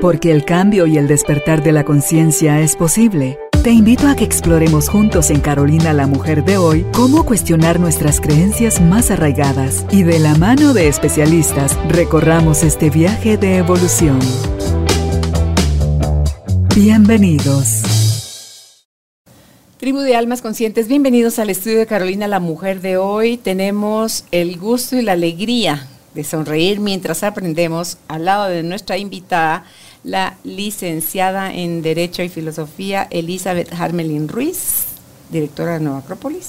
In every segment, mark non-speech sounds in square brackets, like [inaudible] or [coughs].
Porque el cambio y el despertar de la conciencia es posible. Te invito a que exploremos juntos en Carolina la Mujer de hoy cómo cuestionar nuestras creencias más arraigadas y de la mano de especialistas recorramos este viaje de evolución. Bienvenidos. Tribu de Almas Conscientes, bienvenidos al estudio de Carolina la Mujer de hoy. Tenemos el gusto y la alegría de sonreír mientras aprendemos al lado de nuestra invitada la licenciada en Derecho y Filosofía Elizabeth Harmelin Ruiz, directora de Nueva Acrópolis.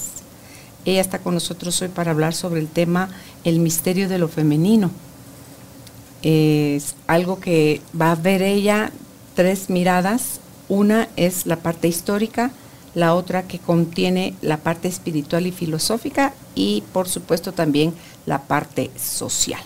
Ella está con nosotros hoy para hablar sobre el tema El misterio de lo femenino. Es algo que va a ver ella tres miradas. Una es la parte histórica, la otra que contiene la parte espiritual y filosófica y por supuesto también la parte social.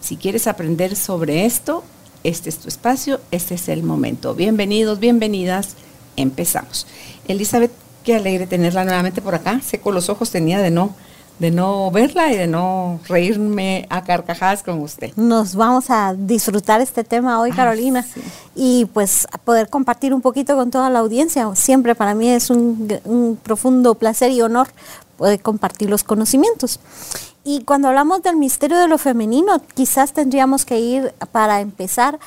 Si quieres aprender sobre esto, este es tu espacio, este es el momento. Bienvenidos, bienvenidas, empezamos. Elizabeth, qué alegre tenerla nuevamente por acá. Seco los ojos tenía de no de no verla y de no reírme a carcajadas con usted. Nos vamos a disfrutar este tema hoy, Carolina, y pues a poder compartir un poquito con toda la audiencia. Siempre para mí es un, un profundo placer y honor poder compartir los conocimientos. Y cuando hablamos del misterio de lo femenino, quizás tendríamos que ir para empezar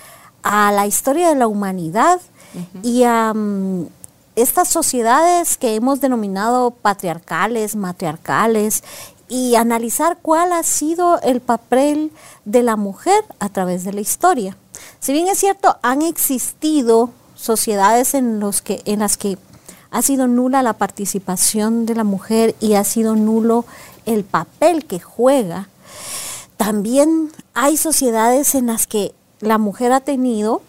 a la historia de la humanidad y a estas sociedades que hemos denominado patriarcales, matriarcales, y analizar cuál ha sido el papel de la mujer a través de la historia. Si bien es cierto, han existido sociedades en, los que, en las que ha sido nula la participación de la mujer y ha sido nulo el papel que juega, también hay sociedades en las que la mujer ha tenido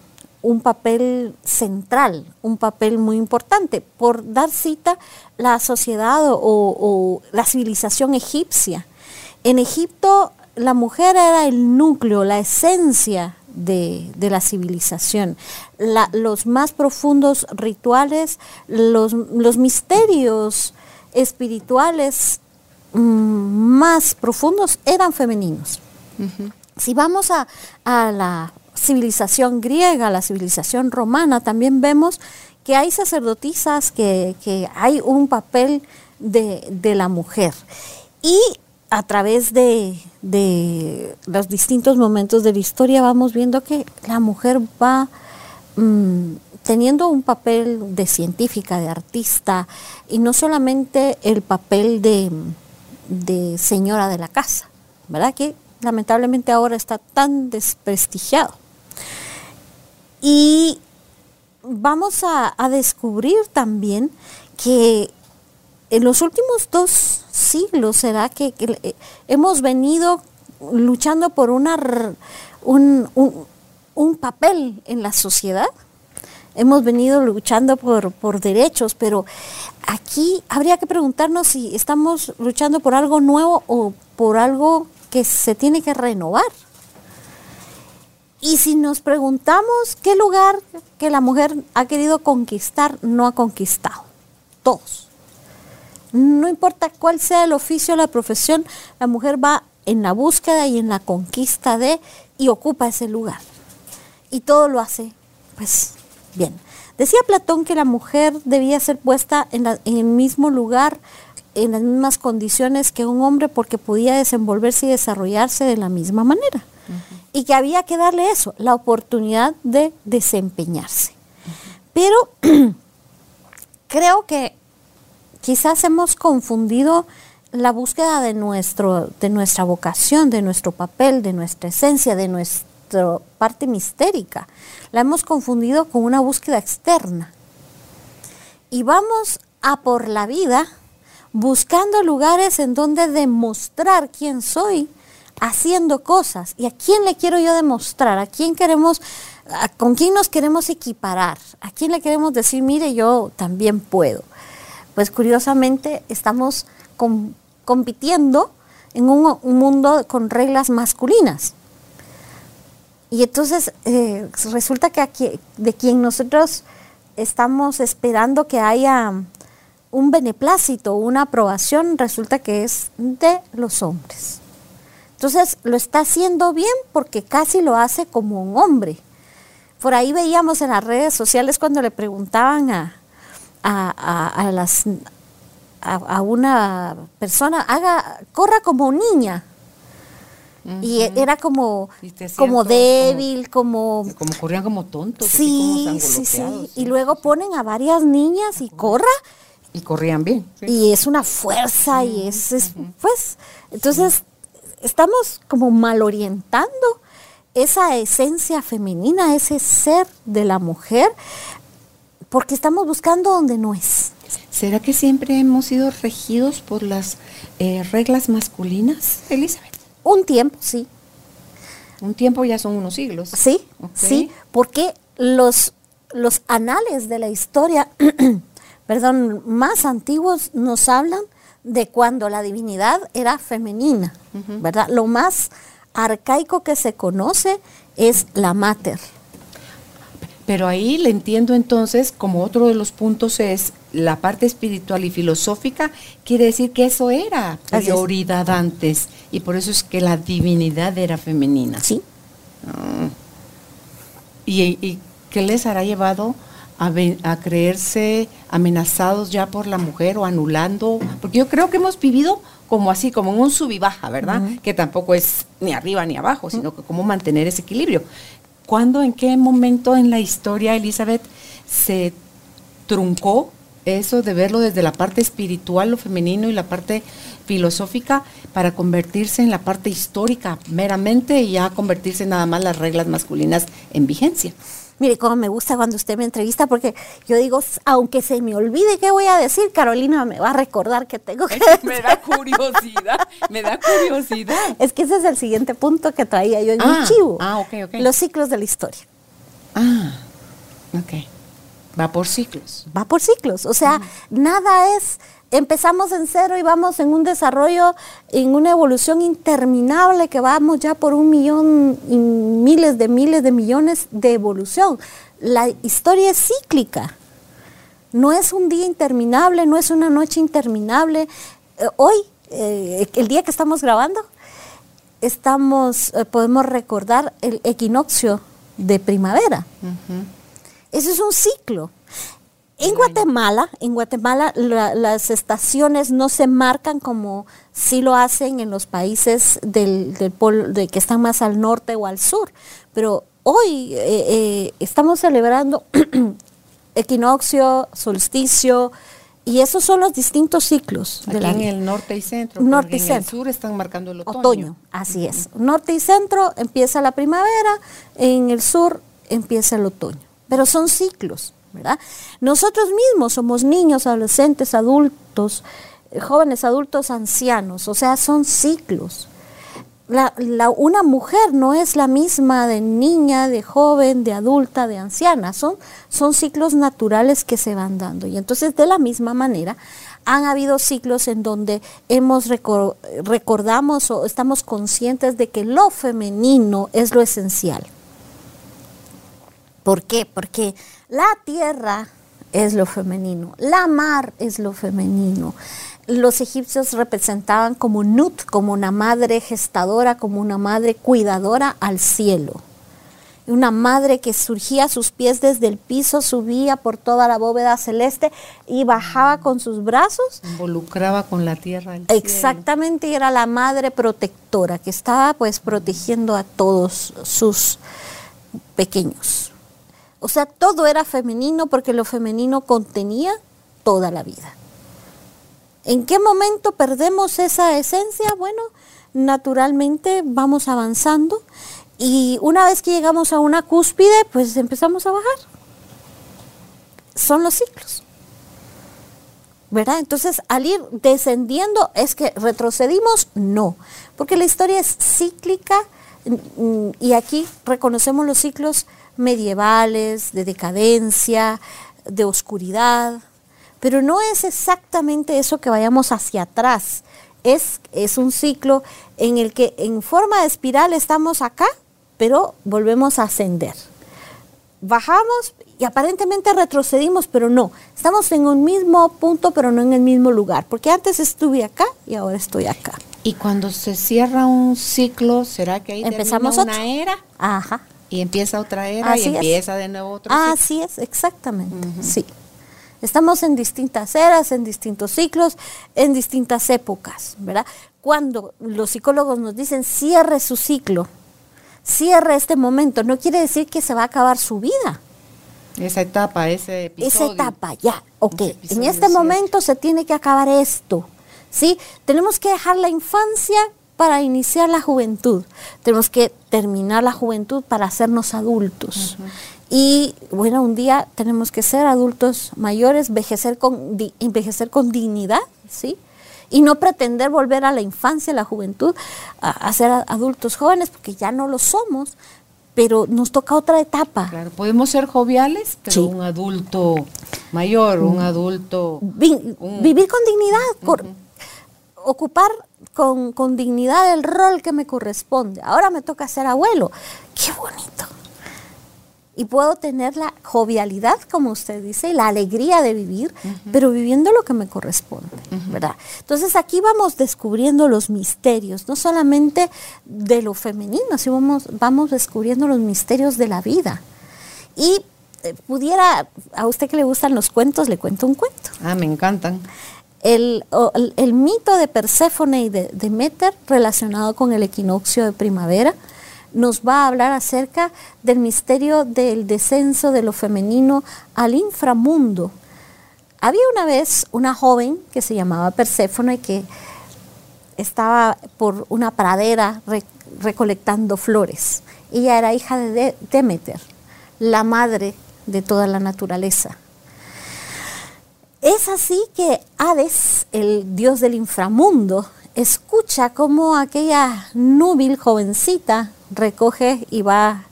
un papel central, un papel muy importante. Por dar cita, la sociedad o, la civilización egipcia. En Egipto la mujer era el núcleo, la esencia de, la civilización. los más profundos rituales, los, los misterios espirituales más profundos eran femeninos. Si vamos a, la civilización griega, la civilización romana, también vemos que hay sacerdotisas, que, hay un papel de, la mujer. Y a través de, los distintos momentos de la historia vamos viendo que la mujer va mm, teniendo un papel de científica, de artista, y no solamente el papel de de señora de la casa, ¿verdad? Que lamentablemente ahora está tan desprestigiado. Y vamos a, descubrir también que en los últimos dos siglos será que, eh, hemos venido luchando por una, un papel en la sociedad hemos venido luchando por, por derechos, pero aquí habría que preguntarnos si estamos luchando por algo nuevo o por algo que se tiene que renovar. Y si nos preguntamos qué lugar que la mujer ha querido conquistar, no ha conquistado. Todos. No importa cuál sea el oficio la profesión, la mujer va en la búsqueda y en la conquista de y ocupa ese lugar. Y todo lo hace, pues, Bien, decía Platón que la mujer debía ser puesta en, el mismo lugar, en las mismas condiciones que un hombre porque podía desenvolverse y desarrollarse de la misma manera. Y que había que darle eso, la oportunidad de desempeñarse. Pero [clears throat] creo que quizás hemos confundido la búsqueda de, nuestro, de nuestra vocación, de nuestro papel, de nuestra esencia, de nuestra parte mistérica. La hemos confundido con una búsqueda externa. Y vamos a por la vida buscando lugares en donde demostrar quién soy, haciendo cosas. ¿Y a quién le quiero yo demostrar? ¿A quién queremos, con quién nos queremos equiparar? ¿A quién le queremos decir, mire, yo también puedo? Pues curiosamente estamos compitiendo en un mundo con reglas masculinas. Y entonces eh, resulta que aquí, de quien nosotros estamos esperando que haya un beneplácito, una aprobación, resulta que es de los hombres. Entonces lo está haciendo bien porque casi lo hace como un hombre. Por ahí veíamos en las redes sociales cuando le preguntaban a, a, a, una persona, haga, corra como niña. Y era como, como débil, como... Como corrían como tontos. Sí, sí, sí. Y luego ponen a varias niñas y corra. Y corrían bien. Y es una fuerza y es, pues, entonces estamos como mal orientando esa esencia femenina, ese ser de la mujer, porque estamos buscando donde no es. ¿Será que siempre hemos sido regidos por las eh, reglas masculinas, Elizabeth? Un tiempo, sí. Un tiempo ya son unos siglos. Sí, sí, porque los, los anales de la historia, [clears throat] perdón, más antiguos nos hablan de cuando la divinidad era femenina, ¿verdad? Lo más arcaico que se conoce es la mater. Pero ahí le entiendo entonces, como otro de los puntos es la parte espiritual y filosófica, quiere decir que eso era prioridad antes, y por eso es que la divinidad era femenina. Sí. Ah. ¿Y, qué les hará llevado a, a, creerse amenazados ya por la mujer o anulando? Porque yo creo que hemos vivido como así, como en un sub y baja, ¿verdad? Que tampoco es ni arriba ni abajo, sino que cómo mantener ese equilibrio. ¿Cuándo, en qué momento en la historia, Elizabeth, se truncó eso de verlo desde la parte espiritual, lo femenino y la parte filosófica para convertirse en la parte histórica meramente y ya convertirse nada más las reglas masculinas en vigencia? Mire cómo me gusta cuando usted me entrevista porque yo digo, aunque se me olvide qué voy a decir, Carolina me va a recordar que tengo que [laughs] Me da curiosidad, me da curiosidad. Es que ese es el siguiente punto que traía yo en mi ah, chivo. Ah, ok, ok. Los ciclos de la historia. Ah, ok. Va por ciclos. Va por ciclos. O sea, nada es empezamos en cero y vamos en un desarrollo, en una evolución interminable que vamos ya por un millón y miles de miles de millones de evolución. La historia es cíclica. No es un día interminable, no es una noche interminable. Eh, hoy, eh, el día que estamos grabando, estamos, eh, podemos recordar el equinoccio de primavera. Eso es un ciclo. En Guatemala, en Guatemala las estaciones no se marcan como si lo hacen en los países del, de que están más al norte o al sur. Pero hoy eh, eh, estamos celebrando [clears throat] equinoccio, solsticio, y esos son los distintos ciclos. Aquí en el norte y centro. Norte y centro. En el sur están marcando el otoño. Otoño, así es. Norte y centro empieza la primavera, en el sur empieza el otoño. Pero son ciclos. Nosotros mismos somos niños, adolescentes, adultos, eh, jóvenes, adultos, ancianos, o sea, son ciclos. una mujer no es la misma de niña, de joven, de adulta, de anciana, son, son ciclos naturales que se van dando. Y entonces de la misma manera han habido ciclos en donde hemos recordamos o estamos conscientes de que lo femenino es lo esencial. ¿Por qué? Porque la tierra es lo femenino, la mar es lo femenino. Los egipcios representaban como Nut, como una madre gestadora, como una madre cuidadora al cielo. Una madre que surgía a sus pies desde el piso, subía por toda la bóveda celeste y bajaba con sus brazos. Involucraba con la tierra. Exactamente, y era la madre protectora que estaba pues protegiendo a todos sus pequeños. O sea, todo era femenino porque lo femenino contenía toda la vida. ¿En qué momento perdemos esa esencia? Bueno, naturalmente vamos avanzando y una vez que llegamos a una cúspide, pues empezamos a bajar. Son los ciclos. ¿Verdad? Entonces, al ir descendiendo, ¿es que retrocedimos? No, porque la historia es cíclica y aquí reconocemos los ciclos medievales, de decadencia, de oscuridad, pero no es exactamente eso que vayamos hacia atrás. Es, es un ciclo en el que en forma de espiral estamos acá, pero volvemos a ascender. Bajamos y aparentemente retrocedimos, pero no. Estamos en un mismo punto, pero no en el mismo lugar, porque antes estuve acá y ahora estoy acá. Y cuando se cierra un ciclo, ¿será que ahí empezamos una era? Ajá. Y empieza otra era y empieza de nuevo otro ciclo. Así es, exactamente, sí. Estamos en distintas eras, en distintos ciclos, en distintas épocas, ¿verdad? Cuando los psicólogos nos dicen cierre su ciclo, cierre este momento, no quiere decir que se va a acabar su vida. Esa etapa, ese episodio. Esa etapa, ya, ok. En este momento se tiene que acabar esto, ¿sí? Tenemos que dejar la infancia para iniciar la juventud. Tenemos que terminar la juventud para hacernos adultos. Y bueno, un día tenemos que ser adultos mayores, envejecer con, envejecer con dignidad, ¿sí? Y no pretender volver a la infancia, a la juventud, a, ser adultos jóvenes, porque ya no lo somos, pero nos toca otra etapa. Claro, podemos ser joviales, pero un adulto mayor, un adulto... Vivir con dignidad, ocupar con, con dignidad el rol que me corresponde. Ahora me toca ser abuelo. Qué bonito y puedo tener la jovialidad, como usted dice, y la alegría de vivir, pero viviendo lo que me corresponde, ¿verdad? Entonces aquí vamos descubriendo los misterios, no solamente de lo femenino, sino vamos, vamos descubriendo los misterios de la vida. Y eh, pudiera, a usted que le gustan los cuentos, le cuento un cuento. Ah, me encantan. El, mito de Perséfone y de Demeter relacionado con el equinoccio de primavera, nos va a hablar acerca del misterio del descenso de lo femenino al inframundo. Había una vez una joven que se llamaba Perséfone que estaba por una pradera recolectando flores. Ella era hija de Demeter, la madre de toda la naturaleza. Es así que Hades, el dios del inframundo, escucha cómo aquella núbil jovencita recoge y va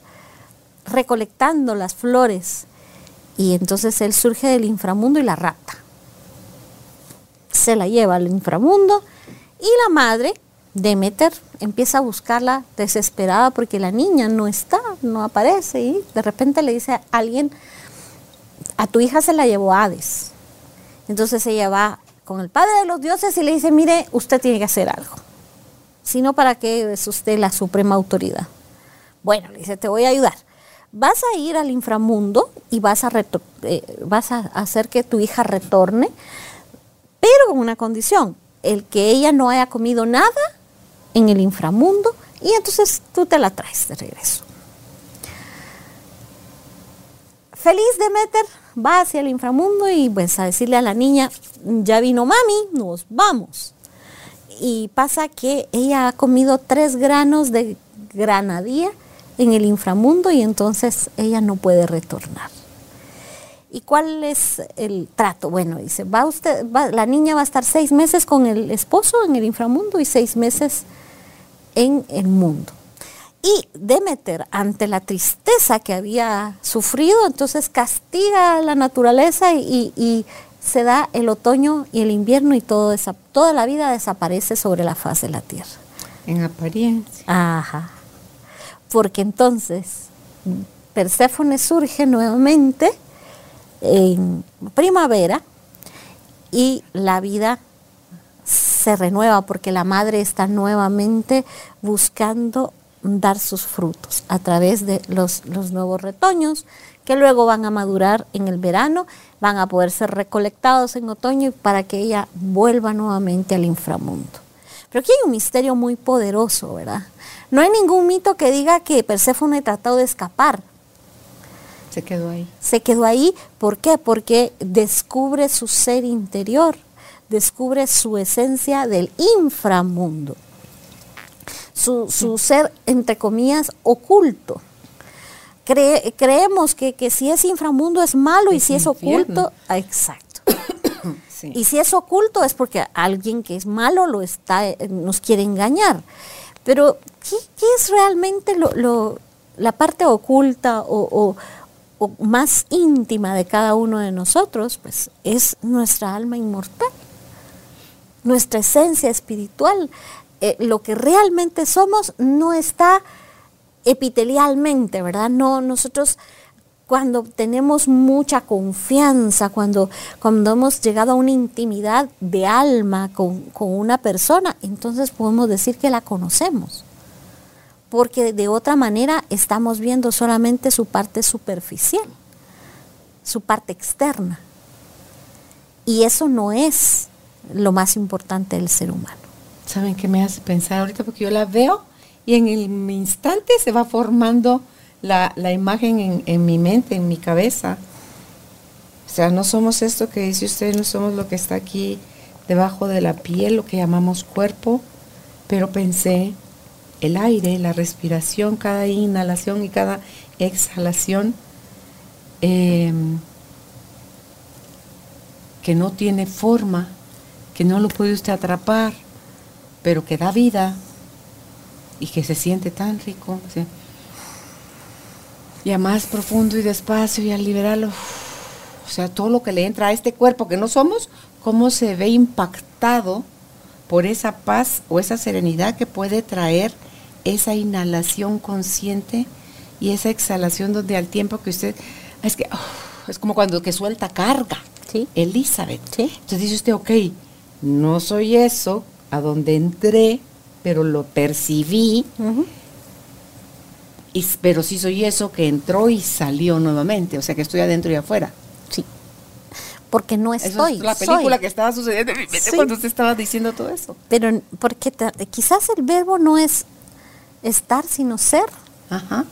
recolectando las flores. Y entonces él surge del inframundo y la rapta. Se la lleva al inframundo y la madre, Demeter, empieza a buscarla desesperada porque la niña no está, no aparece y de repente le dice a alguien, a tu hija se la llevó Hades. Entonces ella va con el Padre de los Dioses y le dice, mire, usted tiene que hacer algo. Si no, ¿para qué es usted la suprema autoridad? Bueno, le dice, te voy a ayudar. Vas a ir al inframundo y vas a, eh, vas a hacer que tu hija retorne, pero con una condición, el que ella no haya comido nada en el inframundo y entonces tú te la traes de regreso. Feliz Demeter va hacia el inframundo y pues a decirle a la niña, ya vino mami, nos vamos. Y pasa que ella ha comido tres granos de granadía en el inframundo y entonces ella no puede retornar. ¿Y cuál es el trato? Bueno, dice, va usted, la niña va a estar seis meses con el esposo en el inframundo y seis meses en el mundo. Y Demeter, ante la tristeza que había sufrido, entonces castiga a la naturaleza y, se da el otoño y el invierno y todo esa, toda la vida desaparece sobre la faz de la tierra. En apariencia. Ajá. Porque entonces Perséfone surge nuevamente en primavera y la vida se renueva porque la madre está nuevamente buscando dar sus frutos a través de los, nuevos retoños que luego van a madurar en el verano, van a poder ser recolectados en otoño para que ella vuelva nuevamente al inframundo. Pero aquí hay un misterio muy poderoso, ¿verdad? No hay ningún mito que diga que Perséfone trató de escapar. Se quedó ahí. Se quedó ahí, ¿por qué? Porque descubre su ser interior, descubre su esencia del inframundo su, ser, entre comillas, oculto. creemos que, si es inframundo es malo y si es oculto, ah, exacto. [coughs] Y si es oculto es porque alguien que es malo lo está, eh, nos quiere engañar. Pero, ¿qué, es realmente lo, la parte oculta o, o, más íntima de cada uno de nosotros? Pues es nuestra alma inmortal, nuestra esencia espiritual, eh, lo que realmente somos no está epitelialmente, ¿verdad? No, nosotros cuando tenemos mucha confianza, cuando, cuando hemos llegado a una intimidad de alma con, con una persona, entonces podemos decir que la conocemos. porque de otra manera estamos viendo solamente su parte superficial, su parte externa. Y eso no es lo más importante del ser humano. ¿Saben qué me hace pensar ahorita? Porque yo la veo y en el instante se va formando la, imagen en, en, mi mente, en mi cabeza. O sea, no somos esto que dice usted, no somos lo que está aquí debajo de la piel, lo que llamamos cuerpo, pero pensé el aire, la respiración, cada inhalación y cada exhalación, em, que no tiene forma, que no lo puede usted atrapar, pero que da vida y que se siente tan rico. Y a más profundo y despacio y al liberarlo, o sea, todo lo que le entra a este cuerpo que no somos, cómo se ve impactado por esa paz o esa serenidad que puede traer esa inhalación consciente y esa exhalación donde al tiempo que usted es que oh, es como cuando que suelta carga. Sí. Elizabeth. Entonces dice usted, ok, no soy eso a donde entré, pero lo percibí. y, pero sí soy eso que entró y salió nuevamente, o sea que estoy adentro y afuera porque no estoy. es la película que estaba sucediendo en mi mente cuando usted estaba diciendo todo eso. Pero porque quizás el verbo no es estar, sino ser. Ajá.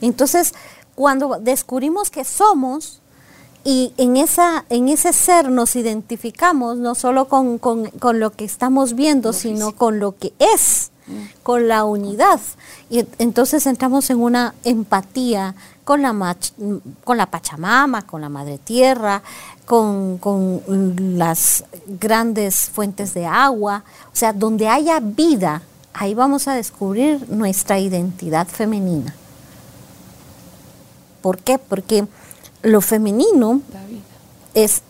Entonces, cuando descubrimos que somos y en, esa, en ese ser nos identificamos no solo con, lo que estamos viendo, sino con lo que es, mm. con la unidad. Y entonces entramos en una empatía con la, con la Pachamama, con la Madre Tierra, con, las grandes fuentes de agua, o sea, donde haya vida, ahí vamos a descubrir nuestra identidad femenina. ¿Por qué? Porque lo femenino es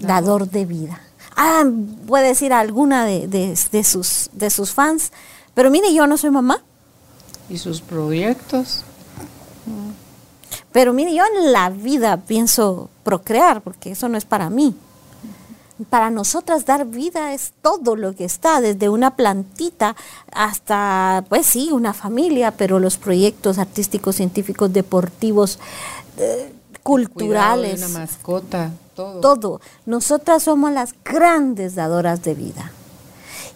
dador de vida. Ah, puede decir alguna de, sus, de sus fans, pero mire, yo no soy mamá. ¿Y sus proyectos? Pero mire, yo en la vida pienso procrear, porque eso no es para mí. Para nosotras dar vida es todo lo que está, desde una plantita hasta, pues sí, una familia, pero los proyectos artísticos, científicos, deportivos, eh, culturales. una mascota, todo. Todo. Nosotras somos las grandes dadoras de vida.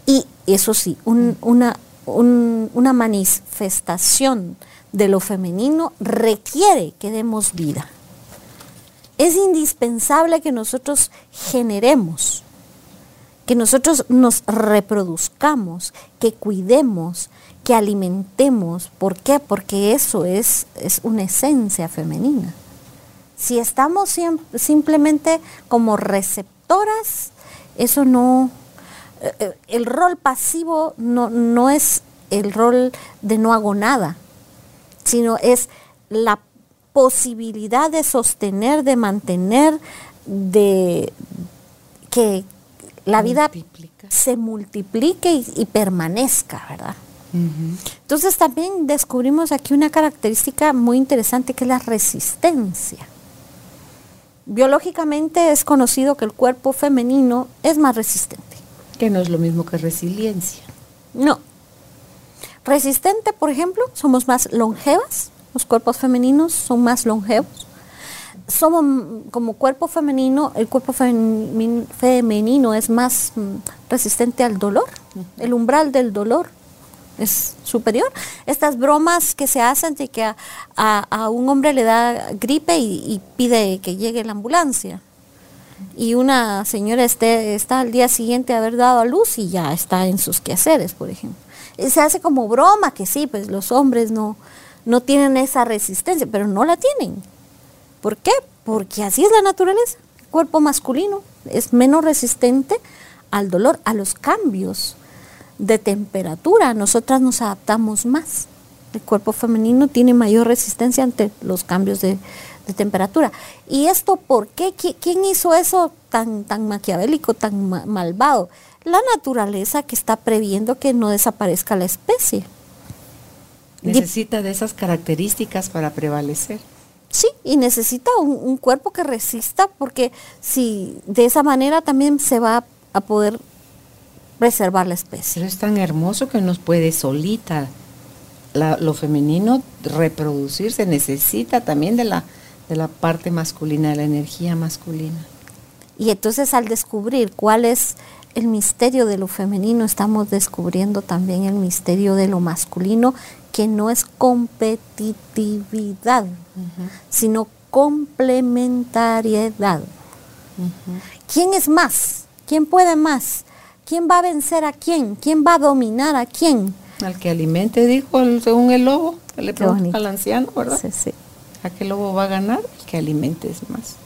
Y eso sí, una, una manifestación de lo femenino requiere que demos vida. Es indispensable que nosotros generemos, que nosotros nos reproduzcamos, que cuidemos, que alimentemos. ¿Por qué? Porque eso es, es una esencia femenina. Si estamos simplemente como receptoras, eso no, eh, eh, el rol pasivo no, no es el rol de no hago nada sino es la posibilidad de sostener, de mantener, de que la vida se multiplique y, permanezca, ¿verdad? Entonces también descubrimos aquí una característica muy interesante que es la resistencia. Biológicamente es conocido que el cuerpo femenino es más resistente. Que no es lo mismo que resiliencia. No, resistente, por ejemplo, somos más longevas, los cuerpos femeninos son más longevos. Somos como cuerpo femenino, el cuerpo femenino es más mm, resistente al dolor, el umbral del dolor es superior. Estas bromas que se hacen de que a, un hombre le da gripe y, pide que llegue la ambulancia. Y una señora está al día siguiente de haber dado a luz y ya está en sus quehaceres, por ejemplo se hace como broma que sí, pues los hombres no, no tienen esa resistencia, pero no la tienen. ¿Por qué? Porque así es la naturaleza. El cuerpo masculino es menos resistente al dolor, a los cambios de temperatura. Nosotras nos adaptamos más. El cuerpo femenino tiene mayor resistencia ante los cambios de, temperatura. ¿Y esto por qué? ¿Quién hizo eso tan, tan maquiavélico, tan malvado? la naturaleza que está previendo que no desaparezca la especie. Necesita de esas características para prevalecer. Sí, y necesita un, cuerpo que resista porque si de esa manera también se va a poder preservar la especie. Pero es tan hermoso que nos puede solita lo femenino reproducirse necesita también de la, de la parte masculina, de la energía masculina. Y entonces al descubrir cuál es el misterio de lo femenino, estamos descubriendo también el misterio de lo masculino, que no es competitividad, sino complementariedad. ¿Quién es más? ¿Quién puede más? ¿Quién va a vencer a quién? ¿Quién va a dominar a quién? Al que alimente, dijo según el lobo, que le pregunta al anciano, ¿verdad? Sí, sí. ¿A qué lobo va a ganar? El que alimente es más.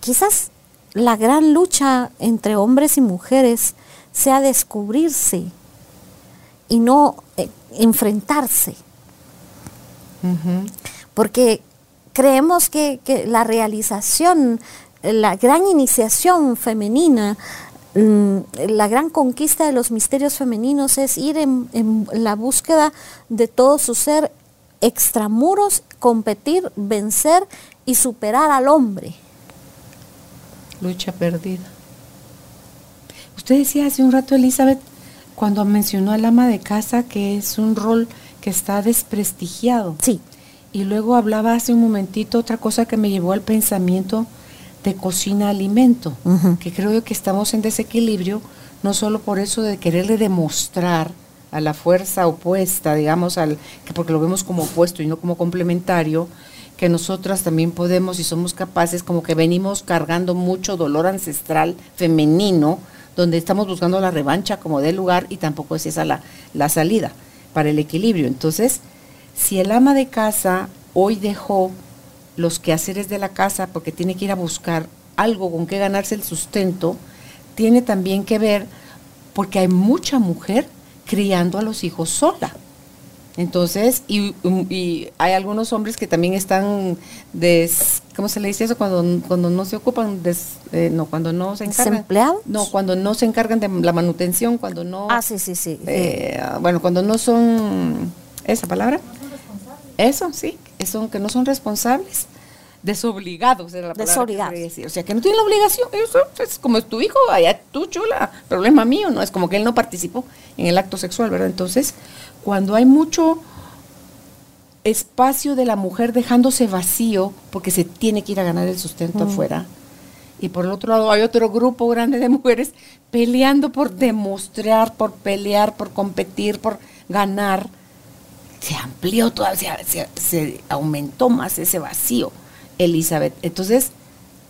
Quizás la gran lucha entre hombres y mujeres sea descubrirse y no eh, enfrentarse. Porque creemos que, la realización, la gran iniciación femenina, la gran conquista de los misterios femeninos es ir en, la búsqueda de todo su ser extramuros, competir, vencer y superar al hombre. Lucha perdida. Usted decía hace un rato, Elizabeth, cuando mencionó al ama de casa que es un rol que está desprestigiado. Sí. Y luego hablaba hace un momentito otra cosa que me llevó al pensamiento de cocina-alimento, que creo yo que estamos en desequilibrio, no solo por eso de quererle demostrar a la fuerza opuesta, digamos, al que porque lo vemos como opuesto y no como complementario, que nosotras también podemos y somos capaces, como que venimos cargando mucho dolor ancestral femenino, donde estamos buscando la revancha como de lugar y tampoco es esa la, la salida para el equilibrio. Entonces, si el ama de casa hoy dejó los quehaceres de la casa porque tiene que ir a buscar algo con que ganarse el sustento, tiene también que ver porque hay mucha mujer criando a los hijos sola. Entonces, y, hay algunos hombres que también están, des, ¿cómo se le dice eso? Cuando, cuando no se ocupan, eh, no, cuando no se encargan. ¿Desempleados? No, cuando no se encargan de la manutención, cuando no... Ah, sí, sí, sí. Eh, bueno, cuando no son, ¿esa palabra? Eso, sí, son, que no son responsables desobligados era la palabra decir. O sea, que no tienen la obligación. Eso es como es tu hijo, allá tú chula, problema mío, ¿no? Es como que él no participó en el acto sexual, ¿verdad? Entonces, cuando hay mucho espacio de la mujer dejándose vacío porque se tiene que ir a ganar el sustento afuera. Y por el otro lado hay otro grupo grande de mujeres peleando por demostrar, por pelear, por competir, por ganar. Se amplió todavía, se, se aumentó más ese vacío, Elizabeth. Entonces,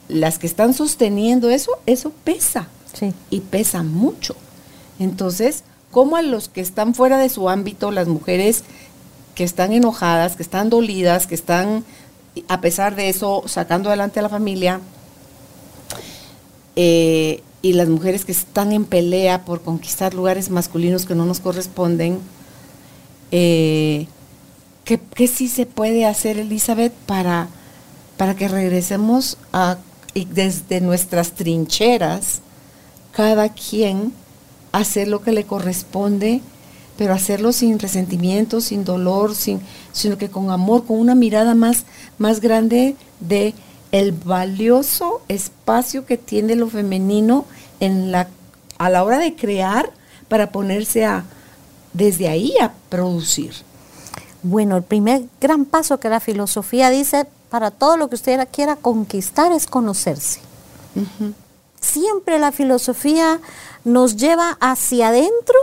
las que están sosteniendo eso, eso pesa. Sí. Y pesa mucho. Entonces, como a los que están fuera de su ámbito, las mujeres que están enojadas, que están dolidas, que están, a pesar de eso, sacando adelante a la familia, eh, y las mujeres que están en pelea por conquistar lugares masculinos que no nos corresponden, eh, ¿qué, sí se puede hacer, Elizabeth, para, para que regresemos a, desde nuestras trincheras, cada quien hacer lo que le corresponde, pero hacerlo sin resentimiento, sin dolor, sin, sino que con amor, con una mirada más, más grande de el valioso espacio que tiene lo femenino en la, a la hora de crear para ponerse a, desde ahí a producir. Bueno, el primer gran paso que la filosofía dice para todo lo que usted quiera conquistar es conocerse. Siempre la filosofía nos lleva hacia adentro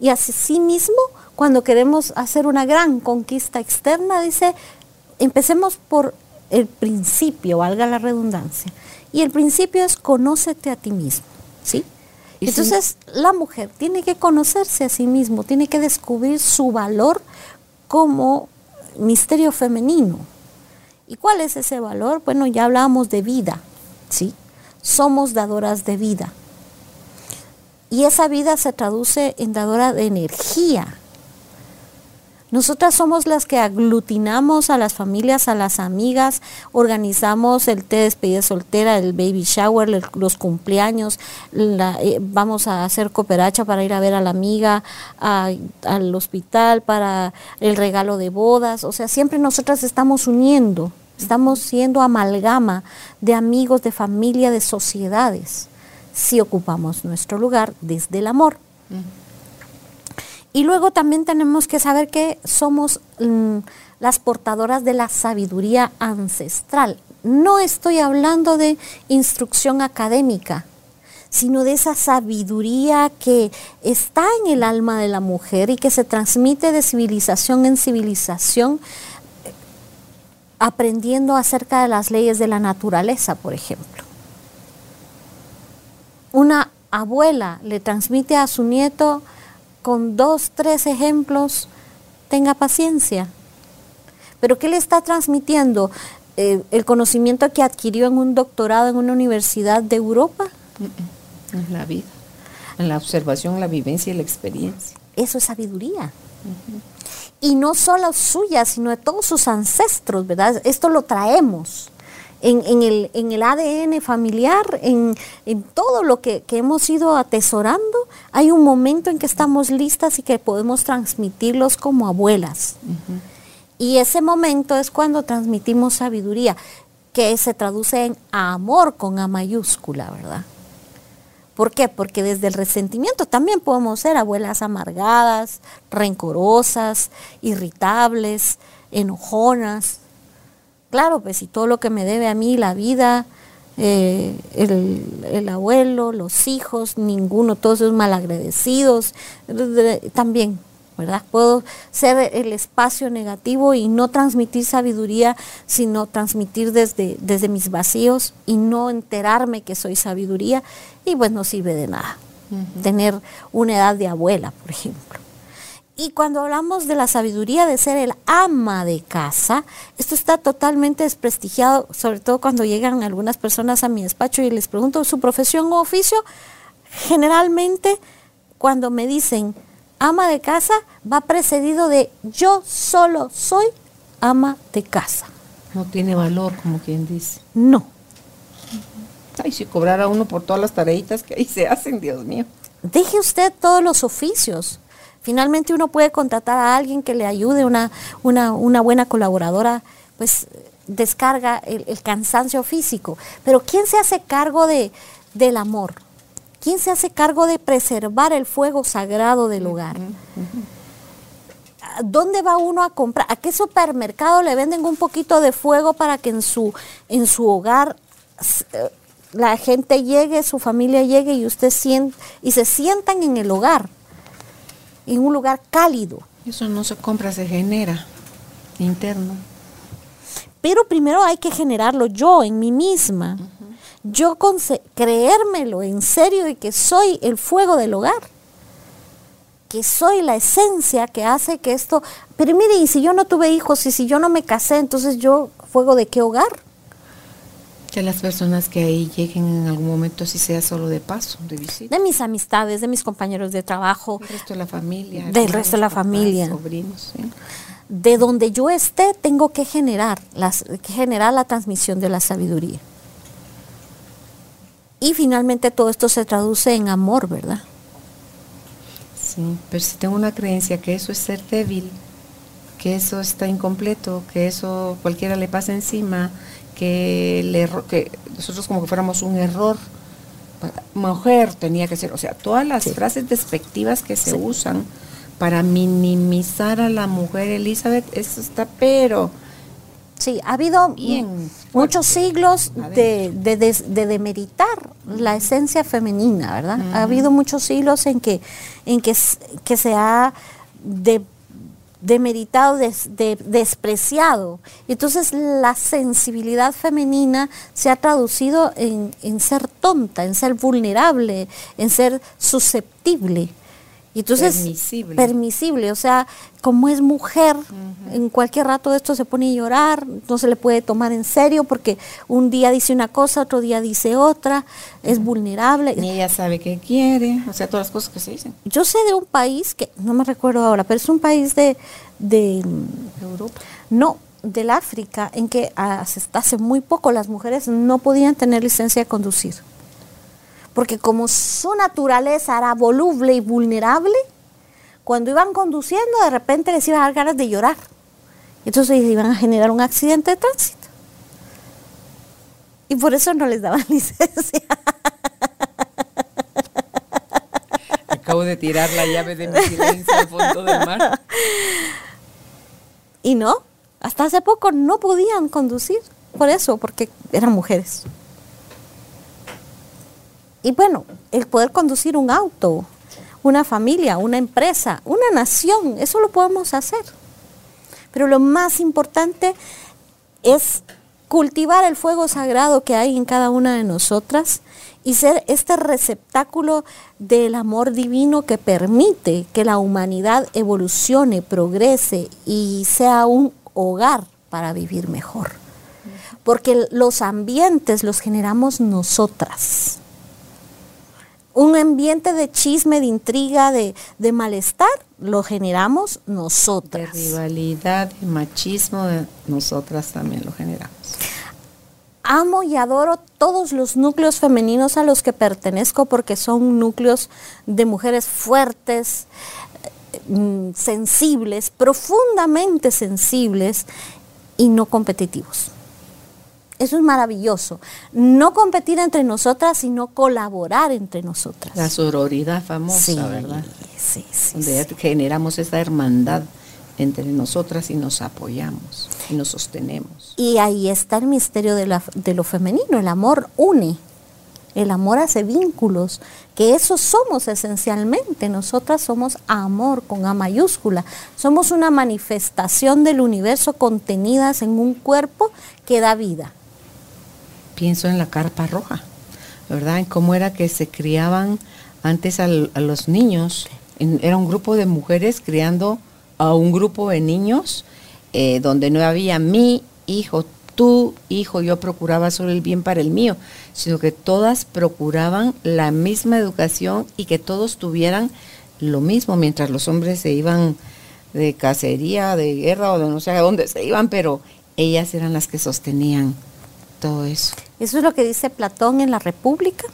y hacia sí mismo cuando queremos hacer una gran conquista externa, dice, empecemos por el principio, valga la redundancia. Y el principio es conócete a ti mismo, ¿sí? Entonces, la mujer tiene que conocerse a sí mismo, tiene que descubrir su valor como misterio femenino. ¿Y cuál es ese valor? Bueno, ya hablábamos de vida, ¿sí? Somos dadoras de vida. Y esa vida se traduce en dadora de energía. Nosotras somos las que aglutinamos a las familias, a las amigas, organizamos el té de despedida soltera, el baby shower, los cumpleaños, eh, vamos a hacer cooperacha para ir a ver a la amiga al hospital, para el regalo de bodas. O sea, siempre nosotras estamos uniendo, estamos siendo amalgama de amigos, de familia, de sociedades si ocupamos nuestro lugar desde el amor. Y luego también tenemos que saber que somos mm, las portadoras de la sabiduría ancestral. No estoy hablando de instrucción académica, sino de esa sabiduría que está en el alma de la mujer y que se transmite de civilización en civilización, aprendiendo acerca de las leyes de la naturaleza, por ejemplo. Una abuela le transmite a su nieto con dos, tres ejemplos, tenga paciencia. Pero ¿qué le está transmitiendo? Eh, ¿El conocimiento que adquirió en un doctorado en una universidad de Europa? En la vida, en la observación, la vivencia y la experiencia. Eso es sabiduría. Y no solo suya, sino de todos sus ancestros, ¿verdad? Esto lo traemos en, el, en el, ADN familiar, en, todo lo que, hemos ido atesorando, hay un momento en que estamos listas y que podemos transmitirlos como abuelas. Y ese momento es cuando transmitimos sabiduría, que se traduce en amor con A mayúscula, ¿verdad? ¿Por qué? Porque desde el resentimiento también podemos ser abuelas amargadas, rencorosas, irritables, enojonas, Claro, pues si todo lo que me debe a mí, la vida, eh, el, abuelo, los hijos, ninguno, todos esos malagradecidos, también, ¿verdad? Puedo ser el espacio negativo y no transmitir sabiduría, sino transmitir desde, desde mis vacíos y no enterarme que soy sabiduría, y pues no sirve de nada. Tener una edad de abuela, por ejemplo. Y cuando hablamos de la sabiduría de ser el ama de casa, esto está totalmente desprestigiado, sobre todo cuando llegan algunas personas a mi despacho y les pregunto su profesión o oficio. Generalmente, cuando me dicen ama de casa, va precedido de yo solo soy ama de casa. No tiene valor, como quien dice. No. Ay, si cobrara uno por todas las tareitas que ahí se hacen, Dios mío. Deje usted todos los oficios. Finalmente uno puede contratar a alguien que le ayude, una, una, buena colaboradora, pues descarga el, cansancio físico. Pero ¿quién se hace cargo de, del amor? ¿Quién se hace cargo de preservar el fuego sagrado del hogar? ¿Dónde va uno a comprar? ¿A qué supermercado le venden un poquito de fuego para que en su, en su hogar eh, la gente llegue, su familia llegue y usted siente, y se sientan en el hogar? En un lugar cálido. Eso no se compra, se genera interno. Pero primero hay que generarlo yo, en mí misma. Yo creérmelo en serio y que soy el fuego del hogar. Que soy la esencia que hace que esto... Pero mire, y si yo no tuve hijos y si yo no me casé, entonces yo, fuego de qué hogar? Que las personas que ahí lleguen en algún momento, si sea solo de paso, de visita. De mis amistades, de mis compañeros de trabajo. Del resto de la familia. Del resto de la familia. Sobrinos, De donde yo esté, tengo que generar, las, que generar la transmisión de la sabiduría. Y finalmente todo esto se traduce en amor, ¿verdad? Sí, pero si tengo una creencia que eso es ser débil, que eso está incompleto, que eso cualquiera le pasa encima, que, el error, que nosotros como que fuéramos un error. Mujer tenía que ser, o sea, todas las frases despectivas que se usan para minimizar a la mujer Elizabeth, eso está pero... Sí, ha habido muchos siglos de, de, demeritar la esencia femenina, ¿verdad? Ha habido muchos siglos en que, en que, que se ha de demeritado, despreciado. Entonces la sensibilidad femenina se ha traducido en, ser tonta, en ser vulnerable, en ser susceptible. Entonces, permisible. permisible. o sea, como es mujer, en cualquier rato de esto se pone a llorar, no se le puede tomar en serio porque un día dice una cosa, otro día dice otra, es vulnerable. Ni ella sabe qué quiere, o sea, todas las cosas que se dicen. Yo sé de un país que, no me recuerdo ahora, pero es un país de... de Europa. No, del África, en que hasta hace muy poco las mujeres no podían tener licencia de conducir. Porque como su naturaleza era voluble y vulnerable, cuando iban conduciendo, de repente les iban a dar ganas de llorar. Entonces iban a generar un accidente de tránsito. Y por eso no les daban [laughs] licencia. Acabo de tirar la llave de mi silencio al fondo del mar. Y no, hasta hace poco no podían conducir por eso, porque eran mujeres. Y bueno, el poder conducir un auto, una familia, una empresa, una nación, eso lo podemos hacer. Pero lo más importante es cultivar el fuego sagrado que hay en cada una de nosotras y ser este receptáculo del amor divino que permite que la humanidad evolucione, progrese y sea un hogar para vivir mejor. Porque los ambientes los generamos nosotras. Un ambiente de chisme, de intriga, de, malestar, lo generamos nosotras. De rivalidad, de machismo, nosotras también lo generamos amo y adoro todos los núcleos femeninos a los que pertenezco porque son núcleos de mujeres fuertes, mm, sensibles, profundamente sensibles y no competitivos. Eso es maravilloso. No competir entre nosotras, sino colaborar entre nosotras. La sororidad famosa, ¿verdad? Sí, sí. Donde generamos esa hermandad entre nosotras y nos apoyamos y nos sostenemos. Y ahí está el misterio de, lo femenino, el amor une, el amor hace vínculos, que eso somos esencialmente, nosotras somos amor con A mayúscula, somos una manifestación del universo contenidas en un cuerpo que da vida. Pienso en la carpa roja, ¿verdad? En cómo era que se criaban antes a, los niños, era un grupo de mujeres criando a un grupo de niños eh, donde no había mi hijo, tu hijo, yo procuraba solo el bien para el mío, sino que todas procuraban la misma educación y que todos tuvieran lo mismo, mientras los hombres se iban de cacería, de guerra o de no sé a dónde se iban, pero ellas eran las que sostenían todo eso. Eso es lo que dice Platón en la República.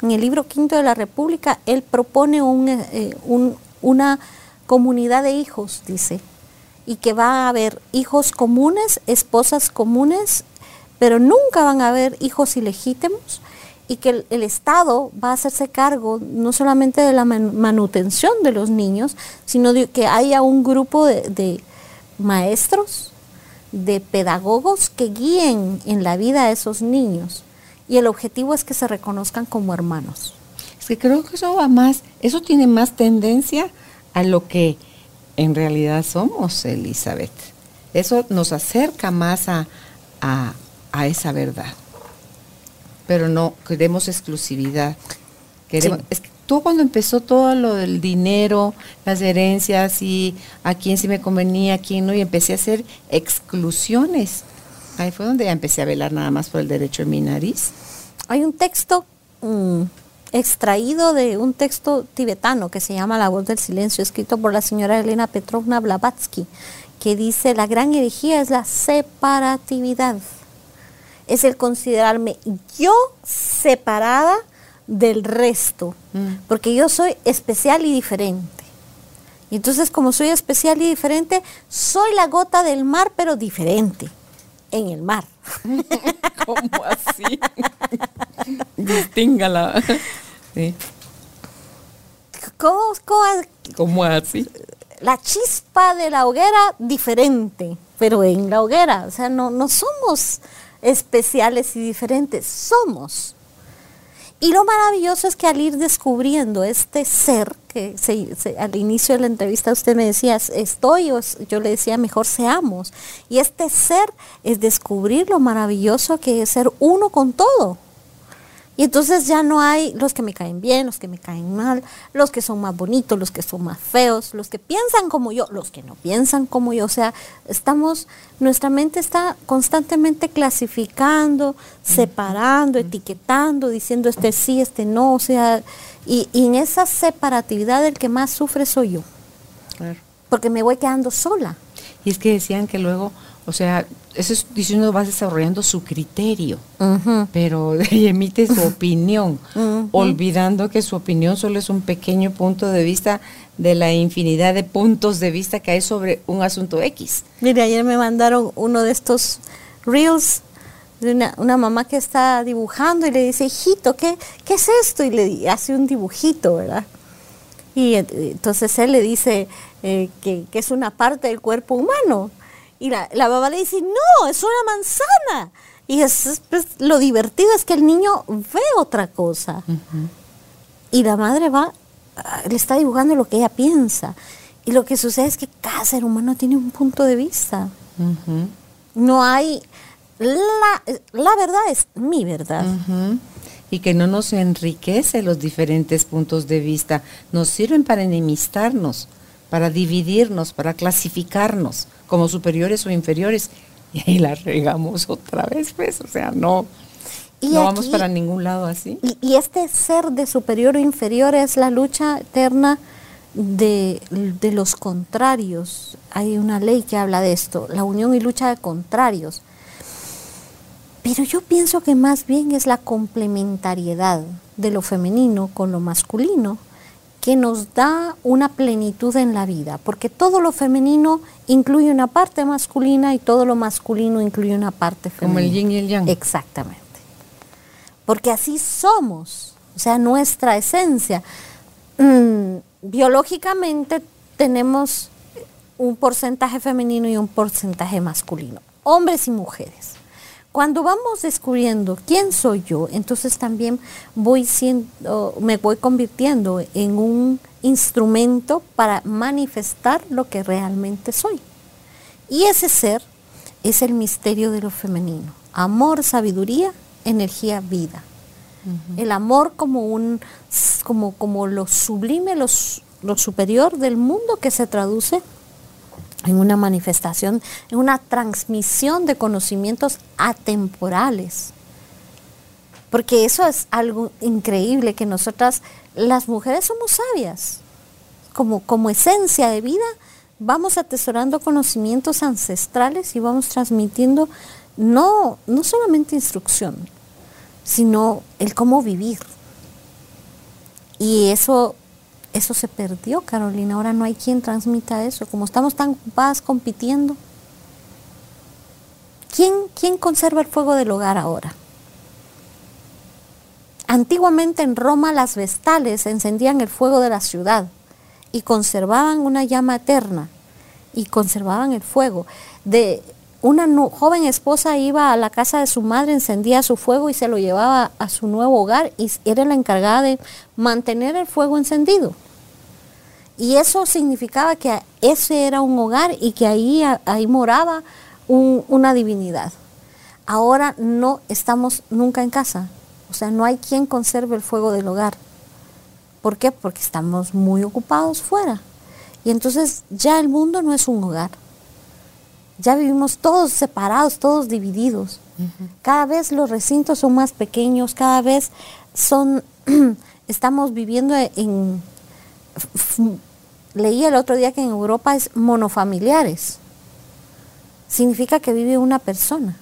En el libro quinto de la República, él propone eh, un, una comunidad de hijos, dice, y que va a haber hijos comunes, esposas comunes, pero nunca van a haber hijos ilegítimos y que el, Estado va a hacerse cargo no solamente de la manutención de los niños, sino de que haya un grupo de maestros, de pedagogos que guíen en la vida a esos niños. Y el objetivo es que se reconozcan como hermanos. Es que creo que eso va más, eso tiene más tendencia a lo que en realidad somos, Elizabeth. Eso nos acerca más a, esa verdad. Pero no queremos exclusividad. Queremos, es que tú cuando empezó todo lo del dinero, las herencias y a quién sí me convenía, a quién no, y empecé a hacer exclusiones. Ahí fue donde ya empecé a velar nada más por el derecho de mi nariz. Hay un texto mm, extraído de un texto tibetano que se llama La voz del silencio, escrito por la señora Elena Petrovna Blavatsky, que dice, la gran herejía es la separatividad, es el considerarme yo separada del resto, mm. porque yo soy especial y diferente. Y entonces como soy especial y diferente, soy la gota del mar, pero diferente en el mar. [laughs] ¿Cómo así? [laughs] Distíngala. [laughs] Sí. ¿Cómo, cómo, así? La chispa de la hoguera diferente, pero en la hoguera, o sea, no, no somos especiales y diferentes, somos. Y lo maravilloso es que al ir descubriendo este ser, que al inicio de la entrevista usted me decía, estoy, yo le decía, mejor seamos. Y este ser es descubrir lo maravilloso que es ser uno con todo. Y entonces ya no hay los que me caen bien, los que me caen mal, los que son más bonitos, los que son más feos, los que piensan como yo, los que no piensan como yo. O sea, estamos, nuestra mente está constantemente clasificando, separando, etiquetando, diciendo este sí, este no. O sea, y, en esa separatividad el que más sufre soy yo. Porque me voy quedando sola. Y es que decían que luego o sea, eso es diciendo vas desarrollando su criterio, pero [laughs] emite su opinión, olvidando que su opinión solo es un pequeño punto de vista de la infinidad de puntos de vista que hay sobre un asunto X. Mire, ayer me mandaron uno de estos reels de una, una mamá que está dibujando y le dice, hijito, ¿qué, ¿qué es esto? Y le hace un dibujito, ¿verdad? Y entonces él le dice que, que, es una parte del cuerpo humano. Y la, la mamá le dice, no, es una manzana. Y es, pues, lo divertido es que el niño ve otra cosa. Y la madre va, ah, le está dibujando lo que ella piensa. Y lo que sucede es que cada ser humano tiene un punto de vista. No hay... La, la, verdad es mi verdad. Y que no nos enriquece los diferentes puntos de vista. Nos sirven para enemistarnos, para dividirnos, para clasificarnos como superiores o inferiores. [laughs] Y ahí la regamos otra vez, pues. O sea, no... no vamos para ningún lado así. Y, y, este ser de superior o inferior es la lucha eterna de, los contrarios. Hay una ley que habla de esto, la unión y lucha de contrarios. Pero yo pienso que más bien es la complementariedad de lo femenino con lo masculino que nos da una plenitud en la vida, porque todo lo femenino incluye una parte masculina y todo lo masculino incluye una parte femenina. Como el yin y el yang. Exactamente. Porque así somos, o sea, nuestra esencia. Mm, biológicamente tenemos un porcentaje femenino y un porcentaje masculino, hombres y mujeres. Cuando vamos descubriendo quién soy yo, entonces también voy siendo, me voy convirtiendo en un instrumento para manifestar lo que realmente soy. Y ese ser es el misterio de lo femenino. Amor, sabiduría, energía, vida. El amor como un como, como lo sublime, lo, lo superior del mundo que se traduce en una manifestación, en una transmisión de conocimientos atemporales. Porque eso es algo increíble, que nosotras, las mujeres, somos sabias. Como, como esencia de vida, vamos atesorando conocimientos ancestrales y vamos transmitiendo no, no solamente instrucción, sino el cómo vivir. Y eso, eso se perdió, Carolina. Ahora no hay quien transmita eso. Como estamos tan ocupadas compitiendo. ¿Quién, ¿Quién conserva el fuego del hogar ahora? Antiguamente en Roma las vestales encendían el fuego de la ciudad y conservaban una llama eterna y conservaban el fuego. De, una joven esposa iba a la casa de su madre, encendía su fuego y se lo llevaba a su nuevo hogar y era la encargada de mantener el fuego encendido. Y eso significaba que ese era un hogar y que ahí, ahí moraba una divinidad. Ahora no estamos nunca en casa, o sea, no hay quien conserve el fuego del hogar. ¿Por qué? Porque estamos muy ocupados fuera. Y entonces ya el mundo no es un hogar ya vivimos todos separados, todos divididos. Cada vez los recintos son más pequeños, cada vez son, [clears throat] estamos viviendo en, leí el otro día que en Europa es monofamiliares. Significa que vive una persona.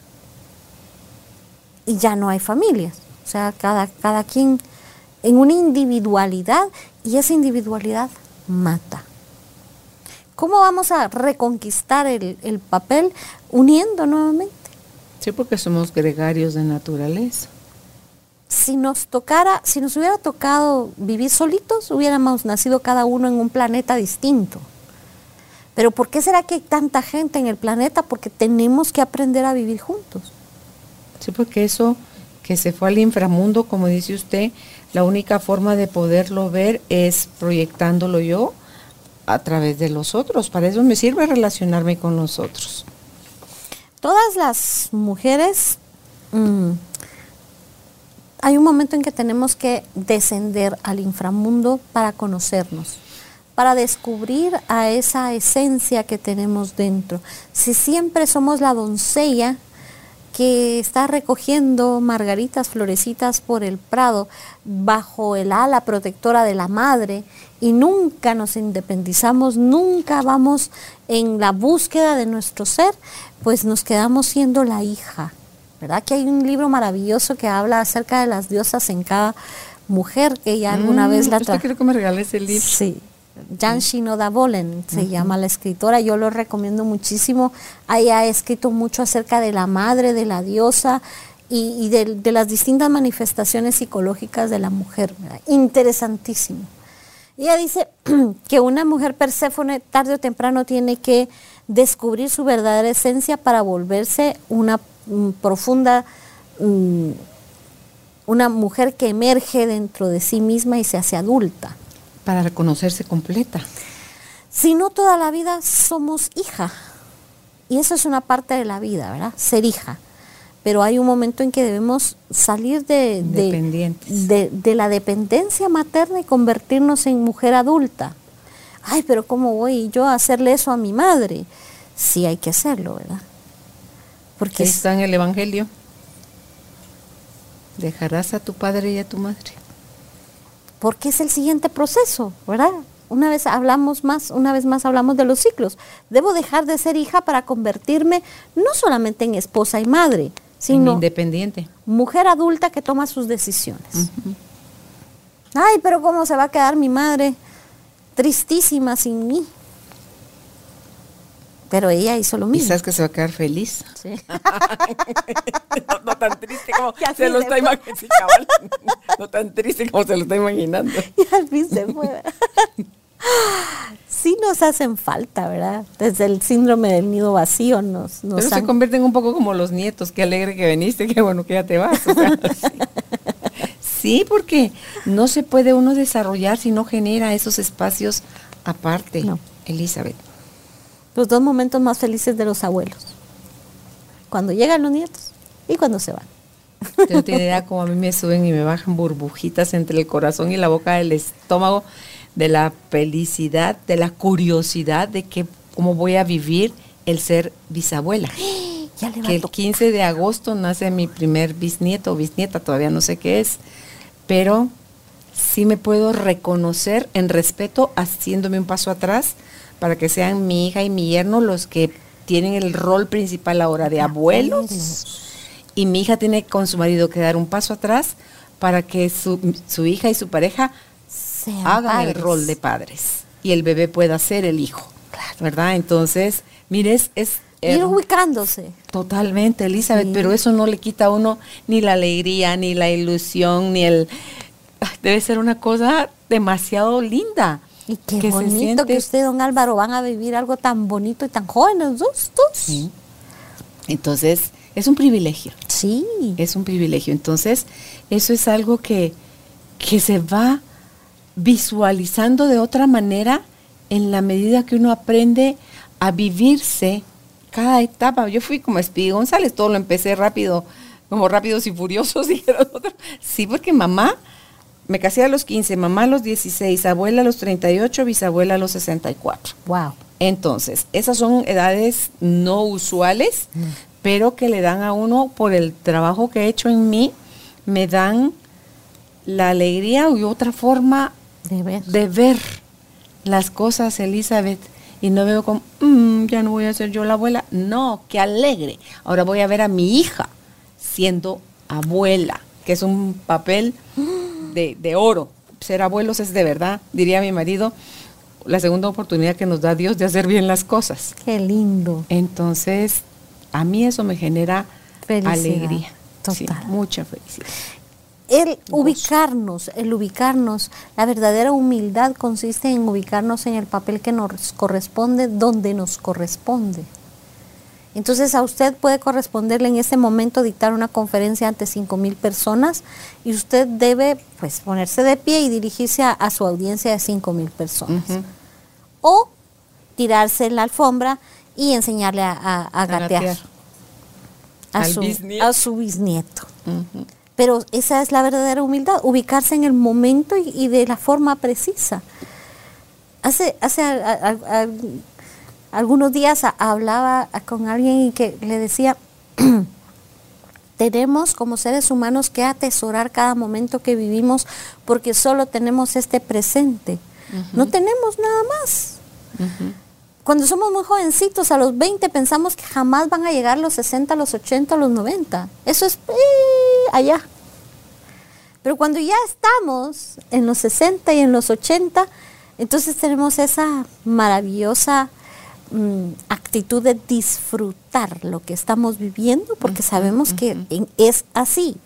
Y ya no hay familias. O sea, cada, cada quien en una individualidad y esa individualidad mata. ¿Cómo vamos a reconquistar el, papel uniendo nuevamente? Sí, porque somos gregarios de naturaleza. Si nos tocara, si nos hubiera tocado vivir solitos, hubiéramos nacido cada uno en un planeta distinto. Pero ¿por qué será que hay tanta gente en el planeta? Porque tenemos que aprender a vivir juntos. Sí, porque eso que se fue al inframundo, como dice usted, la única forma de poderlo ver es proyectándolo yo a través de los otros. Para eso me sirve relacionarme con los otros. Todas las mujeres, mm, hay un momento en que tenemos que descender al inframundo para conocernos, para descubrir a esa esencia que tenemos dentro. Si siempre somos la doncella, que está recogiendo margaritas florecitas por el prado bajo el ala protectora de la madre y nunca nos independizamos, nunca vamos en la búsqueda de nuestro ser, pues nos quedamos siendo la hija. ¿Verdad? Que hay un libro maravilloso que habla acerca de las diosas en cada mujer que ya alguna vez la trajo. que me regales el libro. Sí, Jan Shinoda Bolen se llama la escritora, yo lo recomiendo muchísimo. Ella ha escrito mucho acerca de la madre, de la diosa y, de, las distintas manifestaciones psicológicas de la mujer. Interesantísimo. Ella dice [clears throat] que una mujer Perséfone tarde o temprano tiene que descubrir su verdadera esencia para volverse una mm, profunda, mm, una mujer que emerge dentro de sí misma y se hace adulta. Para reconocerse completa. Si no toda la vida somos hija. Y eso es una parte de la vida, ¿verdad? Ser hija. Pero hay un momento en que debemos salir de, de, de la dependencia materna y convertirnos en mujer adulta. Ay, pero ¿cómo voy yo a hacerle eso a mi madre? Sí hay que hacerlo, ¿verdad? Porque está en el Evangelio. Dejarás a tu padre y a tu madre. Porque es el siguiente proceso, ¿verdad? Una vez hablamos más, una vez más hablamos de los ciclos. Debo dejar de ser hija para convertirme no solamente en esposa y madre, sino independiente. Mujer adulta que toma sus decisiones. Ay, pero ¿cómo se va a quedar mi madre tristísima sin mí? Pero ella hizo lo mismo. Quizás que se va a quedar feliz. Sí. [laughs] [laughs] no, tan triste como se lo está imaginando. no tan triste como se lo está imaginando. Y al fin se fue. sí nos hacen falta, ¿verdad? Desde el síndrome del nido vacío nos, nos Pero se convierten un poco como los nietos, qué alegre que viniste, qué bueno que ya te vas. [laughs] sí. porque no se puede uno desarrollar si no genera esos espacios aparte, no. Elizabeth. Los dos momentos más felices de los abuelos. Cuando llegan los nietos y cuando se van. no tiene idea cómo a mí me suben y me bajan burbujitas entre el corazón y la boca del estómago de la felicidad, de la curiosidad de que cómo voy a vivir el ser bisabuela. [gasps] que el 15 de agosto nace mi primer bisnieto o bisnieta, todavía no sé qué es, pero sí me puedo reconocer en respeto haciéndome un paso atrás para que sean mi hija y mi yerno los que tienen el rol principal ahora de abuelos y mi hija tiene con su marido que dar un paso atrás para que su, su hija y su pareja hagan el rol de padres y el bebé pueda ser el hijo, ¿verdad? Entonces, mires, es... Ir ubicándose. Totalmente, Elizabeth, pero eso no le quita a uno ni la alegría, ni la ilusión, ni el... Debe ser una cosa demasiado linda. Y qué bonito que usted, don Álvaro, van a vivir algo tan bonito y tan jóvenes, dos. Entonces, es un privilegio. Sí. Es un privilegio. Entonces, eso es algo que, que se va visualizando de otra manera en la medida que uno aprende a vivirse cada etapa. Yo fui como Speedy González, todo lo empecé rápido, como rápidos y furiosos, [laughs] dijeron Sí, porque mamá, me casé a los 15, mamá a los 16, abuela a los 38, bisabuela a los 64. Wow. Entonces, esas son edades no usuales, mm. pero que le dan a uno, por el trabajo que he hecho en mí, me dan la alegría y otra forma de ver. las cosas, Elizabeth. Y no veo como, mm, ya no voy a ser yo la abuela. No, qué alegre. Ahora voy a ver a mi hija siendo abuela, que es un papel de, de oro. Ser abuelos es de verdad, diría mi marido, la segunda oportunidad que nos da Dios de hacer bien las cosas. Qué lindo. Entonces, a mí eso me genera alegría. Total. mucha felicidad el ubicarnos, el ubicarnos, la verdadera humildad consiste en ubicarnos en el papel que nos corresponde, donde nos corresponde. Entonces a usted puede corresponderle en ese momento dictar una conferencia ante cinco mil personas y usted debe pues ponerse de pie y dirigirse a, su audiencia de cinco mil personas. O tirarse en la alfombra y enseñarle a, gatear. A, su, a, su, bisnieto. Pero esa es la verdadera humildad, ubicarse en el momento y, de la forma precisa. Hace, hace algunos días hablaba con alguien y que le decía, [clears throat] tenemos como seres humanos que atesorar cada momento que vivimos porque solo tenemos este presente. No tenemos nada más. Cuando somos muy jovencitos, a los 20 pensamos que jamás van a llegar los 60, los 80, los 90. Eso es eh, allá. Pero cuando ya estamos en los 60 y en los 80, entonces tenemos esa maravillosa mm, actitud de disfrutar lo que estamos viviendo porque sabemos que es así.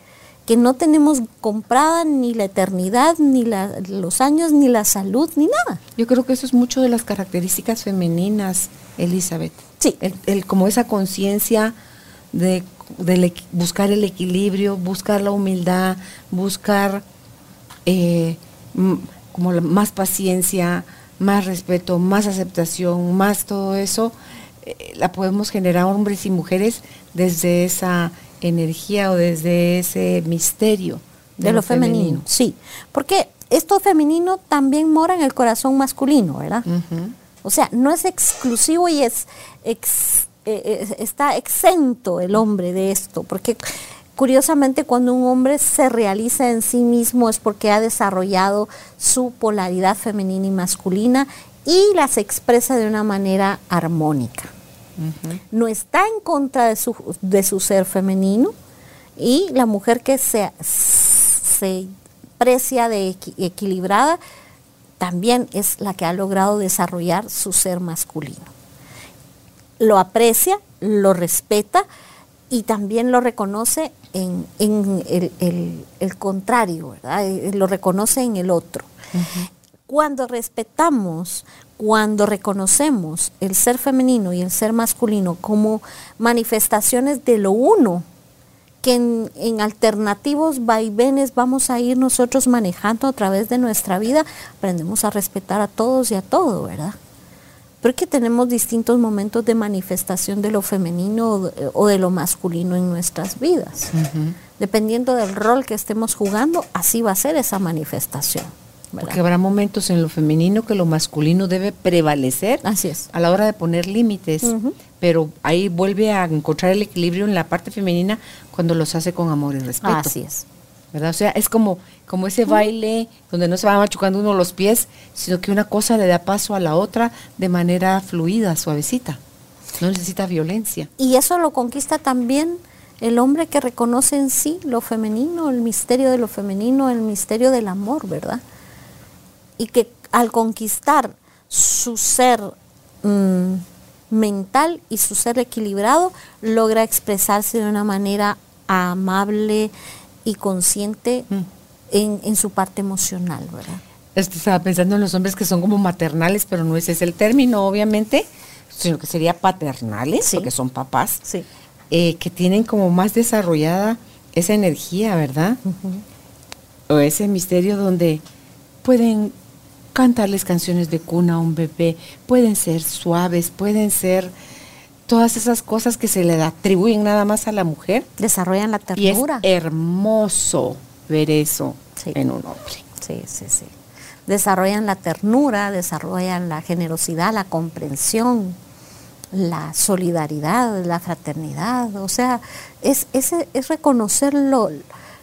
que no tenemos comprada ni la eternidad, ni los años, ni la salud, ni nada. Yo creo que eso es mucho de las características femeninas, Elizabeth. Sí. El, como esa conciencia de, buscar el equilibrio, buscar la humildad, buscar eh, como más paciencia, más respeto, más aceptación, más todo eso, eh, la podemos generar hombres y mujeres desde esa energía o desde ese misterio de, lo, femenino. Sí, porque esto femenino también mora en el corazón masculino, ¿verdad? O sea, no es exclusivo y es eh, eh, está exento el hombre de esto, porque curiosamente cuando un hombre se realiza en sí mismo es porque ha desarrollado su polaridad femenina y masculina y las expresa de una manera armónica. No está en contra de su, de su ser femenino y la mujer que se, se precia de equilibrada también es la que ha logrado desarrollar su ser masculino. Lo aprecia, lo respeta y también lo reconoce en, el, contrario, ¿verdad? Eh, lo reconoce en el otro. Cuando respetamos cuando reconocemos el ser femenino y el ser masculino como manifestaciones de lo uno, que en, alternativos vaivenes vamos a ir nosotros manejando a través de nuestra vida, aprendemos a respetar a todos y a todo, ¿verdad? Pero que tenemos distintos momentos de manifestación de lo femenino o de, lo masculino en nuestras vidas. Dependiendo del rol que estemos jugando, así va a ser esa manifestación. Porque habrá momentos en lo femenino que lo masculino debe prevalecer Así es. a la hora de poner límites, pero ahí vuelve a encontrar el equilibrio en la parte femenina cuando los hace con amor y respeto. Así es. ¿Verdad? O sea, es como, como ese baile donde no se va machucando uno los pies, sino que una cosa le da paso a la otra de manera fluida, suavecita. No necesita violencia. Y eso lo conquista también el hombre que reconoce en sí lo femenino, el misterio de lo femenino, el misterio del amor, ¿verdad? y que al conquistar su ser mm, mental y su ser equilibrado, logra expresarse de una manera amable y consciente mm. en, su parte emocional, ¿verdad? estaba pensando en los hombres que son como maternales, pero no ese es el término, obviamente, sino que sería paternales, porque son papás, eh, que tienen como más desarrollada esa energía, ¿verdad? O ese misterio donde pueden cantarles canciones de cuna a un bebé, pueden ser suaves, pueden ser todas esas cosas que se le atribuyen nada más a la mujer. Desarrollan la ternura. Y es hermoso ver eso en un hombre. Sí, sí, sí. Desarrollan la ternura, desarrollan la generosidad, la comprensión, la solidaridad, la fraternidad. O sea, es, es, es reconocer lo,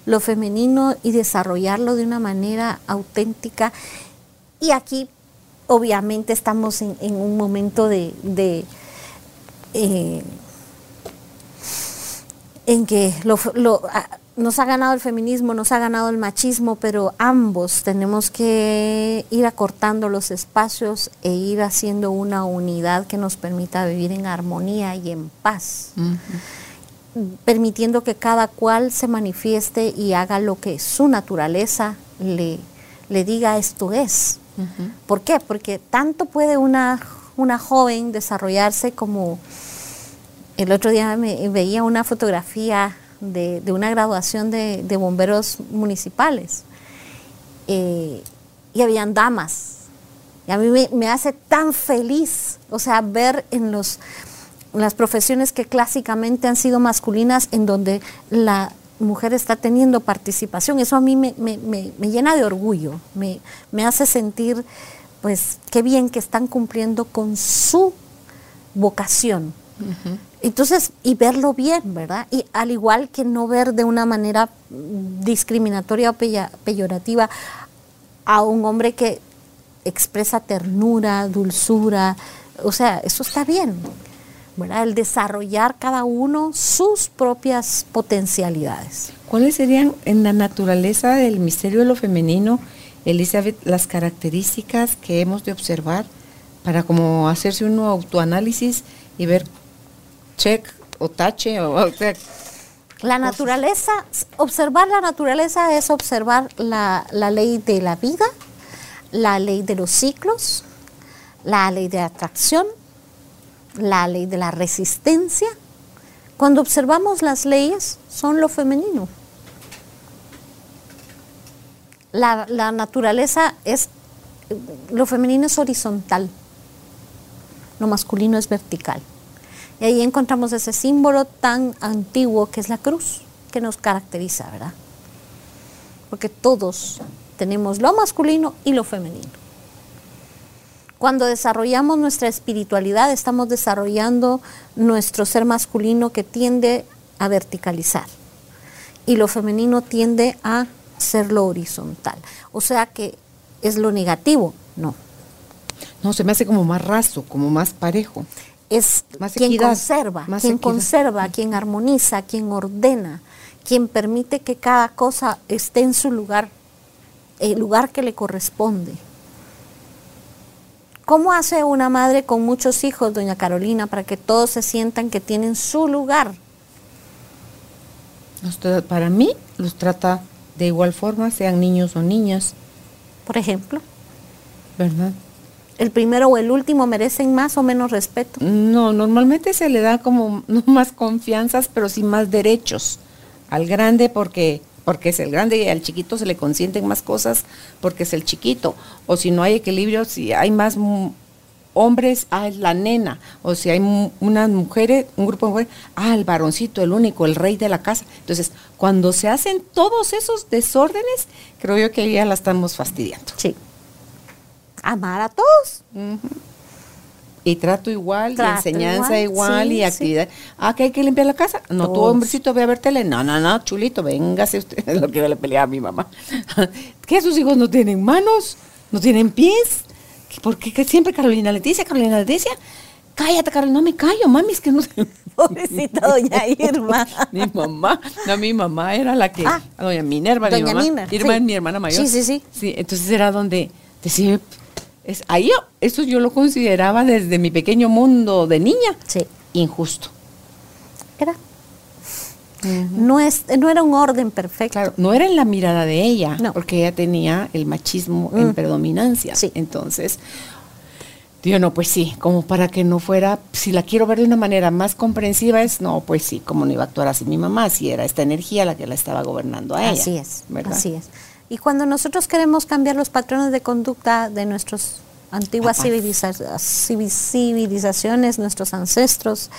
lo femenino y desarrollarlo de una manera auténtica y aquí obviamente estamos en, un momento de, eh, en que nos ha ganado el feminismo, nos ha ganado el machismo, pero ambos tenemos que ir acortando los espacios e ir haciendo una unidad que nos permita vivir en armonía y en paz. permitiendo que cada cual se manifieste y haga lo que su naturaleza le, le diga esto es. ¿Por qué? Porque tanto puede una, una joven desarrollarse como... El otro día me veía una fotografía de, una graduación de, bomberos municipales eh, y habían damas. Y a mí me, hace tan feliz, o sea, ver en los, las profesiones que clásicamente han sido masculinas, en donde la, mujer está teniendo participación. Eso a mí me, llena de orgullo, me, hace sentir, pues, qué bien que están cumpliendo con su vocación. Entonces, y verlo bien, ¿verdad? Y al igual que no ver de una manera discriminatoria o peyorativa a un hombre que expresa ternura, dulzura, o sea, eso está bien el desarrollar cada uno sus propias potencialidades. ¿Cuáles serían en la naturaleza del misterio de lo femenino, Elizabeth, las características que hemos de observar para como hacerse un autoanálisis y ver check o tache o, La naturaleza, observar la naturaleza es observar la, la ley de la vida, la ley de los ciclos, la ley de atracción, la ley de la resistencia. Cuando observamos las leyes, son lo femenino. La, naturaleza es, lo femenino es horizontal, lo masculino es vertical. Y ahí encontramos ese símbolo tan antiguo que es la cruz, que nos caracteriza, ¿verdad? Porque todos tenemos lo masculino y lo femenino. Cuando desarrollamos nuestra espiritualidad, estamos desarrollando nuestro ser masculino que tiende a verticalizar y lo femenino tiende a ser lo horizontal. O sea que es lo negativo, no. No, se me hace como más raso, como más parejo es quien conserva, quien conserva, quien armoniza, quien ordena, quien permite que cada cosa esté en su lugar, el lugar que le corresponde. ¿Cómo hace una madre con muchos hijos, doña Carolina, para que todos se sientan que tienen su lugar? Para mí los trata de igual forma, sean niños o niñas. Por ejemplo. ¿Verdad? el primero o el último merecen más o menos respeto? No, normalmente se le da como no más confianzas, pero sí más derechos al grande porque porque es el grande y al chiquito se le consienten más cosas porque es el chiquito. O si no hay equilibrio, si hay más hombres, ah, es la nena. O si hay unas mujeres, un grupo de mujeres, ah, el varoncito, el único, el rey de la casa. Entonces, cuando se hacen todos esos desórdenes, creo yo que ya la estamos fastidiando. Sí amar a todos. Y trato igual, y enseñanza igual, y actividad. Ah, que hay que limpiar la casa. No, tu hombrecito ve a ver tele. No, no, no, chulito, véngase usted. [laughs] Es lo que yo le peleaba a mi mamá. [laughs] ¿Qué sus hijos no tienen manos? ¿No tienen pies? ¿Por qué siempre Carolina Leticia, Carolina Leticia? Cállate, Carolina, no me callo, mami, es que no sé. [laughs] Pobrecita doña [laughs] Irma. mi mamá, no, mi mamá era la que, ah, doña Minerva, doña mi mamá. Irma es mi hermana mayor. Sí, sí, sí. Sí, entonces era donde decía, es, ahí eso yo lo consideraba desde mi pequeño mundo de niña. Sí. Injusto. Era. No, es, no era un orden perfecto. Claro, no era en la mirada de ella, porque ella tenía el machismo en mm. predominancia. Sí. Entonces, yo no, pues sí, como para que no fuera, si la quiero ver de una manera más comprensiva, es no, pues sí, como no iba a actuar así mi mamá, si era esta energía la que la estaba gobernando a ella. Así es, así es. Y cuando nosotros queremos cambiar los patrones de conducta de nuestras antiguas civilizaciones, nuestros ancestros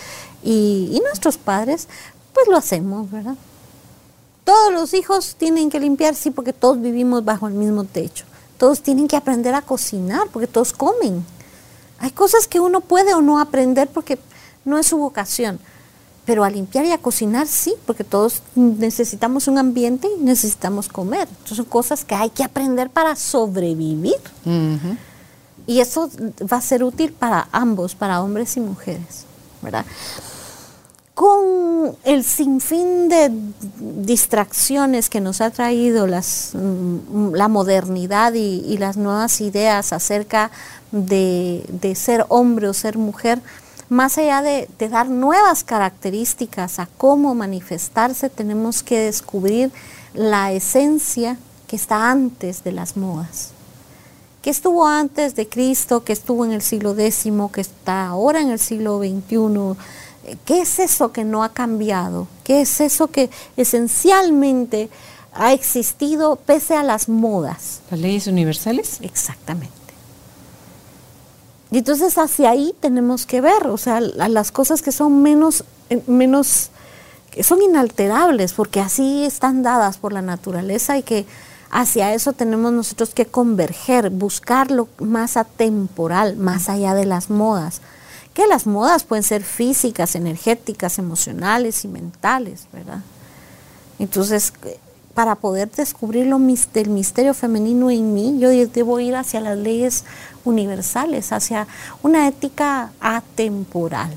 y, nuestros padres, pues lo hacemos, ¿verdad? Todos los hijos tienen que limpiar, sí, porque todos vivimos bajo el mismo techo. Todos tienen que aprender a cocinar, porque todos comen. Hay cosas que uno puede o no aprender porque no es su vocación pero a limpiar y a cocinar sí, porque todos necesitamos un ambiente y necesitamos comer. Entonces son cosas que hay que aprender para sobrevivir. Y eso va a ser útil para ambos, para hombres y mujeres, ¿verdad? Con el sinfín de distracciones que nos ha traído mm, la modernidad y, las nuevas ideas acerca de ser hombre o ser mujer, más allá de, dar nuevas características a cómo manifestarse, tenemos que descubrir la esencia que está antes de las modas. que estuvo antes de Cristo, que estuvo en el siglo X, que está ahora en el siglo XXI? ¿Qué es eso que no ha cambiado? ¿Qué es eso que esencialmente ha existido pese a las modas? ¿Las leyes universales? Exactamente. Y entonces hacia ahí tenemos que ver, o sea, las cosas que son menos, eh, menos, que son inalterables, porque así están dadas por la naturaleza y que hacia eso tenemos nosotros que converger, buscar lo más atemporal, más allá de las modas. Que las modas pueden ser físicas, energéticas, emocionales y mentales, ¿verdad? Entonces, para poder descubrir lo, el misterio femenino en mí, yo debo ir hacia las leyes universales, hacia una ética atemporal.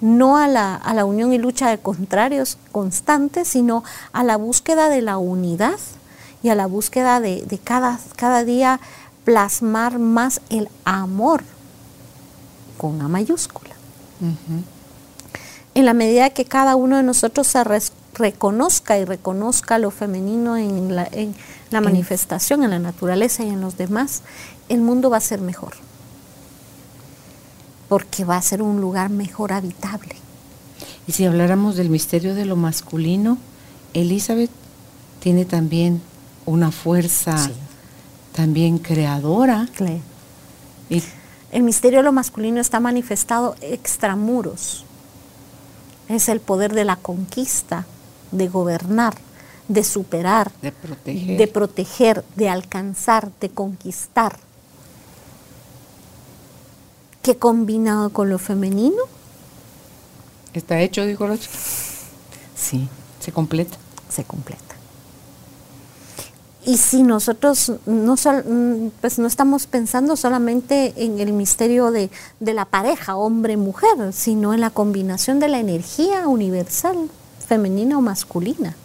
No a la, a la unión y lucha de contrarios constantes, sino a la búsqueda de la unidad y a la búsqueda de, cada, cada día plasmar más el amor con A mayúscula. en la medida que cada uno de nosotros se reconozca y reconozca lo femenino en la, en la manifestación, en la naturaleza y en los demás, el mundo va a ser mejor. Porque va a ser un lugar mejor habitable. Y si habláramos del misterio de lo masculino, Elizabeth tiene también una fuerza también creadora. El misterio de lo masculino está manifestado extramuros. Es el poder de la conquista, de gobernar, de superar, de proteger, de, proteger, de alcanzar, de conquistar. Que combinado con lo femenino. Está hecho, dijo el otro. Sí, se completa. Se completa. Y si nosotros no, pues no estamos pensando solamente en el misterio de, la pareja hombre-mujer, sino en la combinación de la energía universal, femenina o masculina.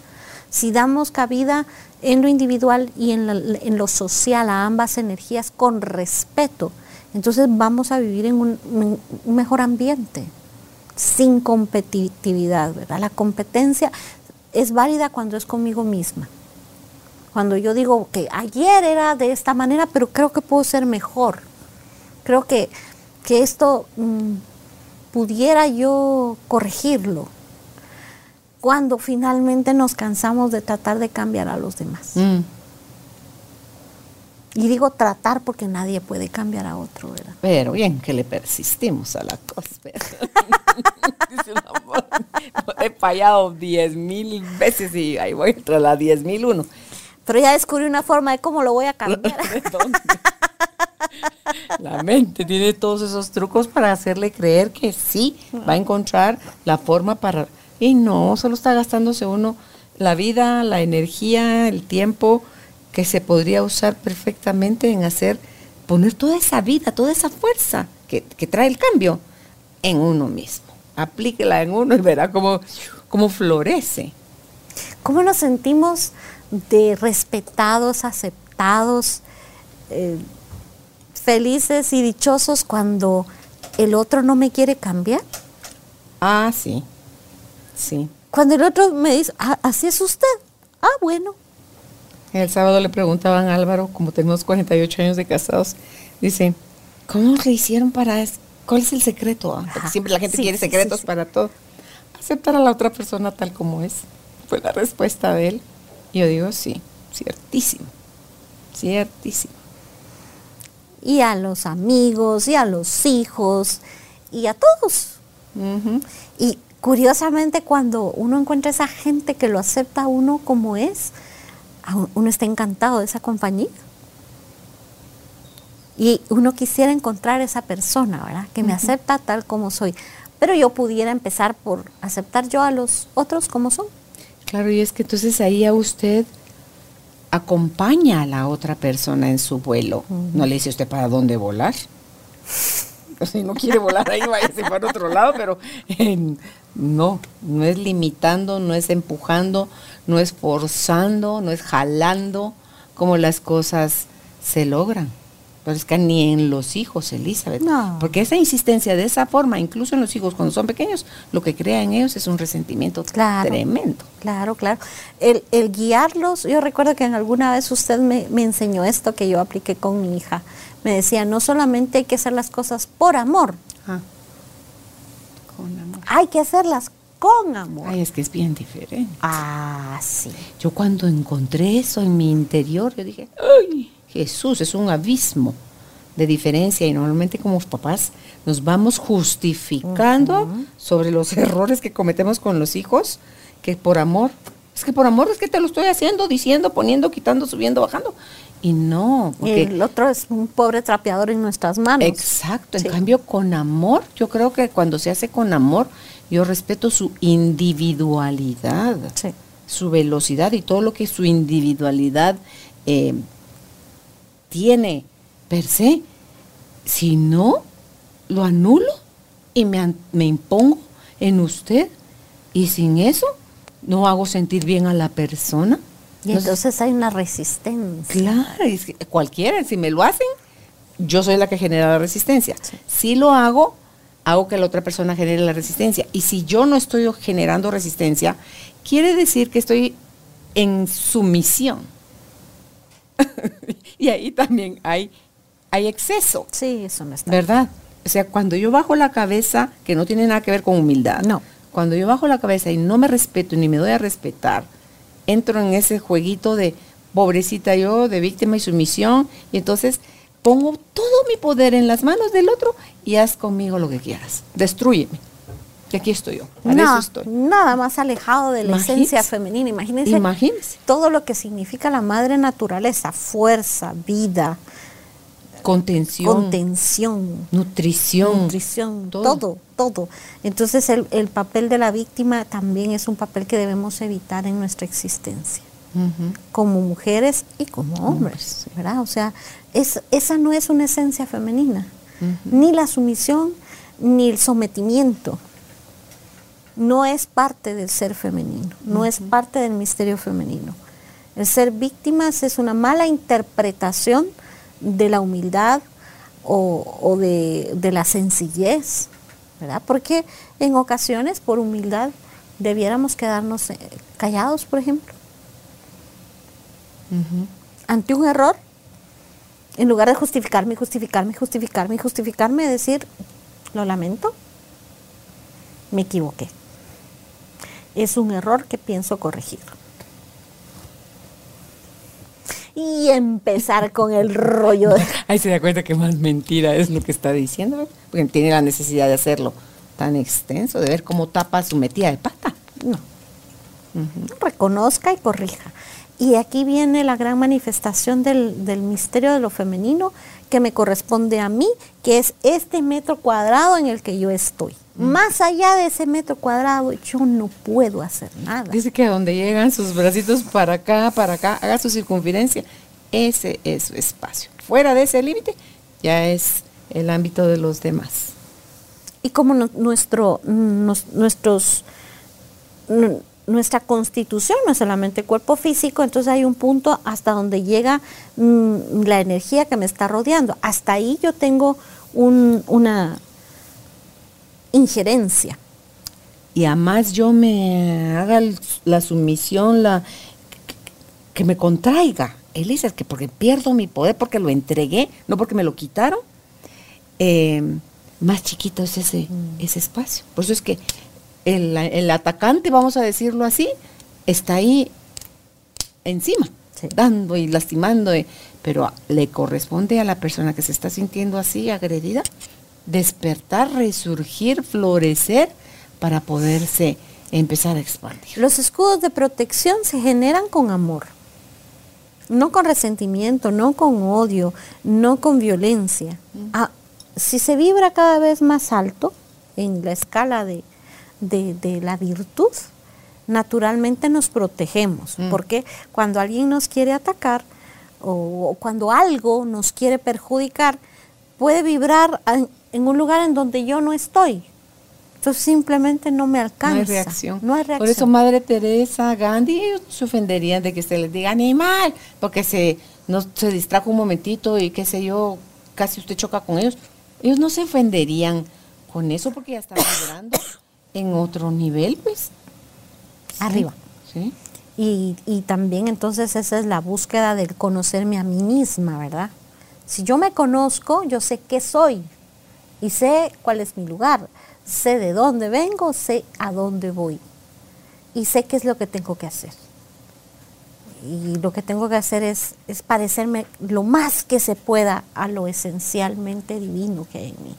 Si damos cabida en lo individual y en, en lo social a ambas energías con respeto, entonces vamos a vivir en un, un mejor ambiente, sin competitividad, ¿verdad? La competencia es válida cuando es conmigo misma cuando yo digo que ayer era de esta manera, pero creo que puedo ser mejor. Creo que, que esto mm, pudiera yo corregirlo cuando finalmente nos cansamos de tratar de cambiar a los demás. Mm. Y digo tratar porque nadie puede cambiar a otro, ¿verdad? Pero bien que le persistimos a la cosa. [laughs] He fallado diez mil veces y ahí voy tras la diez mil uno. Pero ya descubrí una forma de cómo lo voy a [laughs] cambiar. la mente tiene todos esos trucos para hacerle creer que sí, va a encontrar la forma para... Y no, solo está gastándose uno la vida, la energía, el tiempo que se podría usar perfectamente en hacer, poner toda esa vida, toda esa fuerza que, trae el cambio en uno mismo. Aplíquela en uno y verá cómo, cómo florece. ¿Cómo nos sentimos de respetados, aceptados, eh, felices y dichosos cuando el otro no me quiere cambiar? Ah, sí, sí. Cuando el otro me dice, ah, así es usted. Ah, bueno. El sábado le preguntaban a Álvaro, como tenemos 48 años de casados, dice, ¿cómo le hicieron para eso? ¿Cuál es el secreto? Ah, porque siempre la gente quiere secretos para todo. Aceptar a la otra persona tal como es. Fue la respuesta de él. Yo digo, sí, ciertísimo, ciertísimo. Y a los amigos, y a los hijos, y a todos. Y curiosamente cuando uno encuentra esa gente que lo acepta a uno como es, uno está encantado de esa compañía. Y uno quisiera encontrar esa persona, ¿verdad? Que me acepta tal como soy. Pero yo pudiera empezar por aceptar yo a los otros como son. Claro, y es que entonces ahí a usted acompaña a la otra persona en su vuelo. No le dice usted para dónde volar. [laughs] si no quiere volar ahí, váyase para otro lado, pero no, no es limitando, no es empujando, no es forzando, no es jalando como las cosas se logran. Pero es que ni en los hijos, Elizabeth. No. Porque esa insistencia de esa forma, incluso en los hijos cuando son pequeños, lo que crea en ellos es un resentimiento tremendo. Claro, claro. El, guiarlos, yo recuerdo que en alguna vez usted me, enseñó esto que yo apliqué con mi hija. Me decía, no solamente hay que hacer las cosas por amor. Ah. Con amor. Hay que hacerlas con amor. Ay, es que es bien diferente. Ah, sí. Yo cuando encontré eso en mi interior, yo dije, ¡ay! Jesús, es un abismo de diferencia y normalmente como papás nos vamos justificando sobre los [laughs] errores que cometemos con los hijos, que por amor, es que por amor es que te lo estoy haciendo, diciendo, poniendo, quitando, subiendo, bajando. Y no, porque el otro es un pobre trapeador en nuestras manos. Exacto, en cambio con amor, yo creo que cuando se hace con amor, yo respeto su individualidad, su velocidad y todo lo que su individualidad eh, tiene per se, si no, lo anulo y me, me impongo en usted y sin eso no hago sentir bien a la persona. Y entonces, hay una resistencia. Claro, es cualquiera, si me lo hacen, yo soy la que genera la resistencia. Si lo hago, hago que la otra persona genere la resistencia. Y si yo no estoy generando resistencia, quiere decir que estoy en sumisión. [laughs] [laughs] y ahí también hay, hay exceso. Sí, eso no está. ¿Verdad? O sea, cuando yo bajo la cabeza, que no tiene nada que ver con humildad. No. Cuando yo bajo la cabeza y no me respeto ni me doy a respetar, entro en ese jueguito de pobrecita yo, de víctima y sumisión, y entonces pongo todo mi poder en las manos del otro y haz conmigo lo que quieras. Destruyeme. Y aquí estoy yo. no, eso estoy. Nada más alejado de la esencia femenina. Imagínense, Imagínense todo lo que significa la madre naturaleza, fuerza, vida, contención, contención nutrición, nutrición todo. todo, Entonces el, el, papel de la víctima también es un papel que debemos evitar en nuestra existencia, como mujeres y como hombres, ¿verdad? O sea, es, esa no es una esencia femenina, ni la sumisión ni el sometimiento. No es parte del ser femenino, no es parte del misterio femenino. El ser víctimas es una mala interpretación de la humildad o, de, la sencillez, ¿verdad? Porque en ocasiones, por humildad, debiéramos quedarnos eh, callados, por ejemplo. Ante un error, en lugar de justificarme, justificarme, justificarme, justificarme, decir, lo lamento, me equivoqué. Es un error que pienso corregir y empezar con el rollo. [laughs] Ahí se da cuenta que más mentira es lo que está diciendo, porque tiene la necesidad de hacerlo tan extenso, de ver cómo tapa su metida de pata. No. Reconozca y corrija. Y aquí viene la gran manifestación del, del, misterio de lo femenino que me corresponde a mí, que es este metro cuadrado en el que yo estoy. Más allá de ese metro cuadrado, yo no puedo hacer nada. Dice que donde llegan sus bracitos para acá, para acá, haga su circunferencia. Ese es su espacio. Fuera de ese límite ya es el ámbito de los demás. Y como nuestro, nuestros, nuestra constitución no es solamente cuerpo físico, entonces hay un punto hasta donde llega mm, la energía que me está rodeando. Hasta ahí yo tengo una, injerencia. Y además yo me haga la sumisión, la que me contraiga. Él dice que porque pierdo mi poder, porque lo entregué, no porque me lo quitaron. Eh, más chiquito es ese, mm. ese espacio. Por eso es que el, atacante, vamos a decirlo así, está ahí encima, dando y lastimando, pero le corresponde a la persona que se está sintiendo así agredida despertar, resurgir, florecer para poderse empezar a expandir. Los escudos de protección se generan con amor, no con resentimiento, no con odio, no con violencia. Ah, si se vibra cada vez más alto en la escala de, la virtud, naturalmente nos protegemos, mm. porque cuando alguien nos quiere atacar o cuando algo nos quiere perjudicar, puede vibrar en un lugar en donde yo no estoy. Entonces simplemente no me alcanza. No hay reacción. No hay reacción. Por eso Madre Teresa, Gandhi, se ofenderían de que se les diga animal, porque se, no, se distrajo un momentito y qué sé yo, casi usted choca con ellos. Ellos no se ofenderían con eso porque ya están vibrando [coughs] en otro nivel, pues. Arriba. Sí. Y, y también entonces esa es la búsqueda del conocerme a mí misma, ¿verdad? Si yo me conozco, yo sé qué soy y sé cuál es mi lugar, sé de dónde vengo, sé a dónde voy y sé qué es lo que tengo que hacer. Y lo que tengo que hacer es, es parecerme lo más que se pueda a lo esencialmente divino que hay en mí.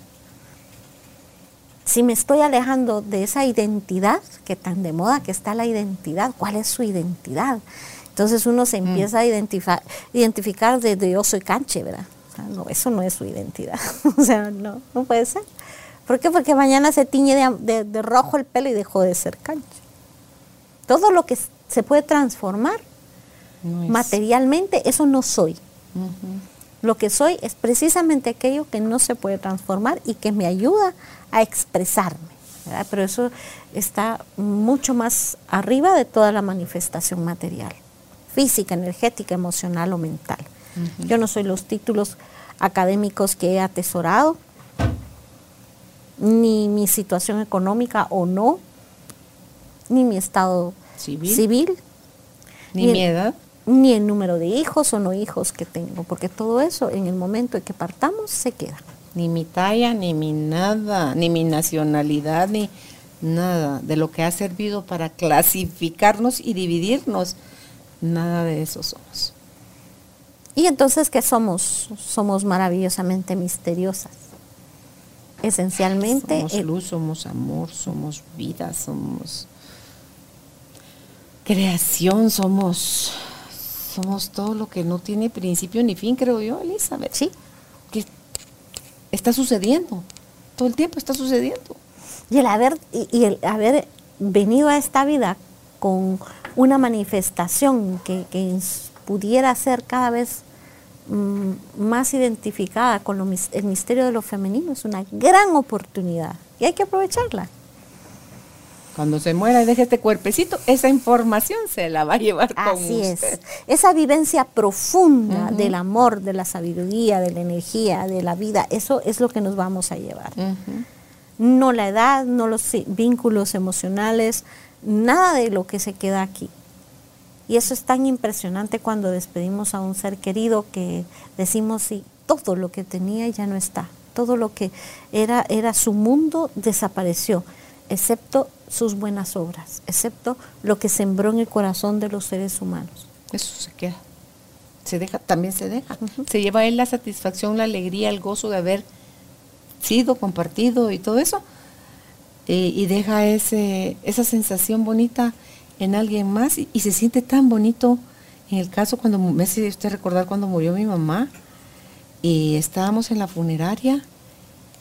Si me estoy alejando de esa identidad, que tan de moda que está la identidad, ¿cuál es su identidad? Entonces uno se mm. empieza a identificar, identificar desde yo soy canche, ¿verdad? No, eso no es su identidad. [laughs] o sea, no, no puede ser. ¿Por qué? Porque mañana se tiñe de, rojo el pelo y dejó de ser cancha. Todo lo que se puede transformar materialmente, eso no soy. Lo que soy es precisamente aquello que no se puede transformar y que me ayuda a expresarme. Pero eso está mucho más arriba de toda la manifestación material, física, energética, emocional o mental. Yo no soy los títulos académicos que he atesorado, ni mi situación económica o no, ni mi estado civil, ni, mi edad, ni el número de hijos o no hijos que tengo, porque todo eso en el momento en que partamos se queda. Ni mi talla, ni mi nada, ni mi nacionalidad, ni nada de lo que ha servido para clasificarnos y dividirnos, nada de eso somos. Y entonces, ¿qué somos? Somos maravillosamente misteriosas. Esencialmente. Somos luz, somos amor, somos vida, somos creación, somos, somos todo lo que no tiene principio ni fin, creo yo, Elizabeth. Sí. Que está sucediendo, todo el tiempo está sucediendo. Y el haber, y, el haber venido a esta vida con una manifestación que, que pudiera ser cada vez más identificada con el misterio de lo femenino es una gran oportunidad y hay que aprovecharla. Cuando se muera y deje este cuerpecito, esa información se la va a llevar con Así es. Esa vivencia profunda del amor, de la sabiduría, de la energía, de la vida, eso es lo que nos vamos a llevar. No la edad, no los vínculos emocionales, nada de lo que se queda aquí. Y eso es tan impresionante cuando despedimos a un ser querido que decimos, sí, todo lo que tenía ya no está. Todo lo que era, era su mundo desapareció, excepto sus buenas obras, excepto lo que sembró en el corazón de los seres humanos. Eso se queda. Se deja, también se deja. Se lleva él la satisfacción, la alegría, el gozo de haber sido compartido y todo eso. Eh, y deja ese, esa sensación bonita en alguien más y, se siente tan bonito. En el caso cuando me hace usted recordar cuando murió mi mamá y estábamos en la funeraria,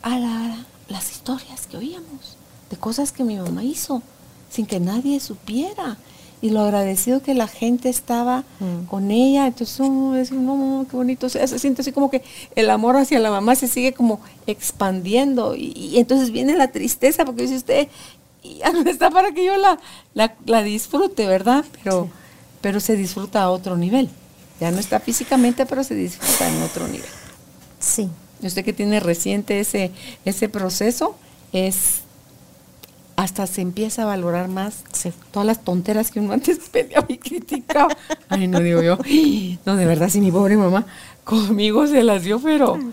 a la, las historias que oíamos de cosas que mi mamá hizo sin que nadie supiera y lo agradecido que la gente estaba mm. con ella. Entonces, oh, es, no, qué bonito. se siente así como que el amor hacia la mamá se sigue como expandiendo. Y, entonces viene la tristeza porque dice usted, ya [laughs] no está para que yo la, la, disfrute, ¿verdad? Pero, pero se disfruta a otro nivel. Ya no está físicamente, pero se disfruta en otro nivel. Sí. Y usted que tiene reciente ese, ese proceso, es hasta se empieza a valorar más todas las tonteras que uno [laughs] antes peleaba y criticaba. Ay, no digo yo, [gasps] no, de verdad, si mi pobre mamá conmigo se las dio, pero, ah,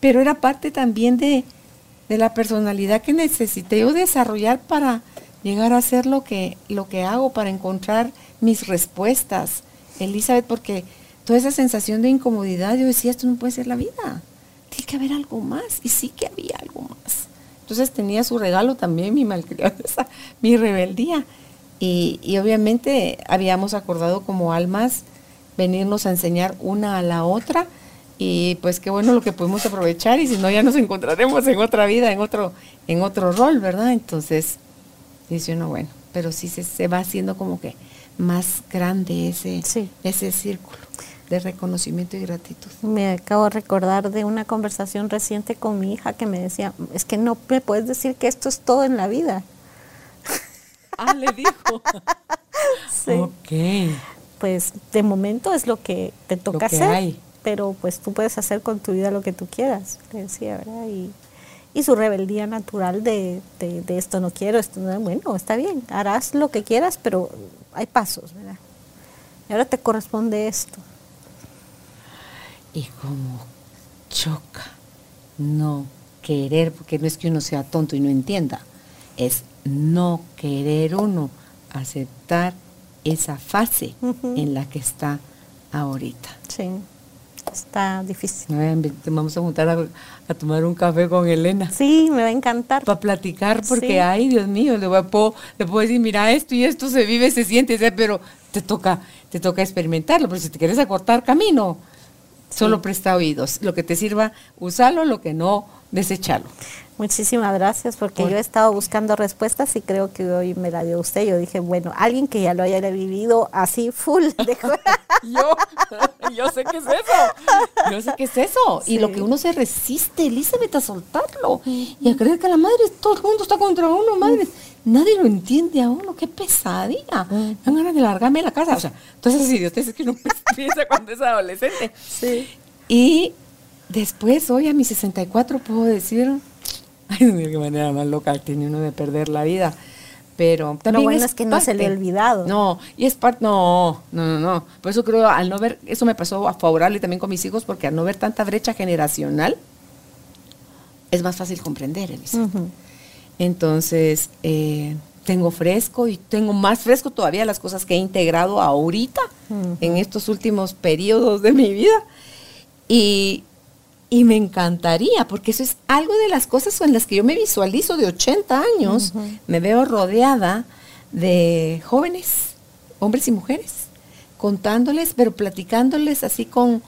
pero era parte también de, de, la personalidad que necesité yo desarrollar para llegar a hacer lo que, lo que hago, para encontrar mis respuestas, Elizabeth, porque toda esa sensación de incomodidad, yo decía, esto no puede ser la vida, tiene que haber algo más, y sí que había algo más. Entonces tenía su regalo también, mi malcrianza, [laughs] mi rebeldía. Y, y, obviamente habíamos acordado como almas venirnos a enseñar una a la otra. Y pues qué bueno lo que pudimos aprovechar y si no ya nos encontraremos en otra vida, en otro, en otro rol, ¿verdad? Entonces, dice uno, bueno, pero sí se, se va haciendo como que más grande ese, ese círculo de reconocimiento y gratitud. Me acabo de recordar de una conversación reciente con mi hija que me decía, es que no me puedes decir que esto es todo en la vida. [laughs] Ah, le dijo. [laughs] sí. Ok. Pues de momento es lo que te toca hacer, pero pues tú puedes hacer con tu vida lo que tú quieras, le decía, ¿verdad? Y, y su rebeldía natural de, de, de, esto no quiero, esto no, bueno, está bien, harás lo que quieras, pero hay pasos, ¿verdad? Y ahora te corresponde esto y como choca no querer, porque no es que uno sea tonto y no entienda, es no querer uno aceptar esa fase en la que está ahorita. Sí, está difícil. Vamos a juntar a, tomar un café con Elena. Sí, me va a encantar. Para platicar, porque, ay, Dios mío, le, voy a, puedo, le puedo decir, mira, esto y esto se vive, se siente, pero te toca, te toca experimentarlo, pero si te quieres acortar camino, Solo presta oídos. Lo que te sirva, usalo, lo que no, desechalo. Muchísimas gracias, porque yo he estado buscando respuestas y creo que hoy me la dio usted. Yo dije, bueno, alguien que ya lo haya vivido así full. [laughs] yo, [laughs] yo sé que es eso. Yo sé que es eso. Y lo que uno se resiste, Elizabeth, a soltarlo. Y a creer que la madre, todo el mundo está contra uno, madre. Nadie lo entiende a uno, qué pesadilla. Me dan ganas de largarme de la casa. O sea, todas esas idioteces que uno [laughs] piensa cuando es adolescente. Sí. Y después, hoy a mis 64, puedo decir, [laughs] Ay, mira qué manera más loca tiene uno de perder la vida. Pero también Lo bueno es, que no se le ha olvidado. No, y es parte, no, no, no, no. Por eso creo, al no ver, eso me pasó a favorable también con mis hijos, porque al no ver tanta brecha generacional, es más fácil comprender, Elisa. Entonces, eh, tengo fresco y tengo más fresco todavía las cosas que he integrado ahorita, en estos últimos periodos de mi vida. Y, y me encantaría, porque eso es algo de las cosas con las que yo me visualizo de 80 años. Me veo rodeada de jóvenes, hombres y mujeres, contándoles, pero platicándoles así con,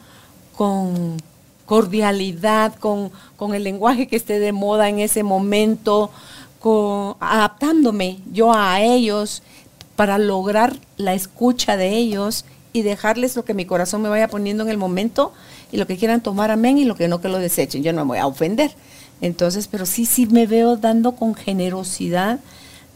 con cordialidad, con, con el lenguaje que esté de moda en ese momento, con, adaptándome yo a ellos para lograr la escucha de ellos y dejarles lo que mi corazón me vaya poniendo en el momento y lo que quieran tomar, amén, y lo que no, que lo desechen. Yo no me voy a ofender. Entonces, pero sí, sí me veo dando con generosidad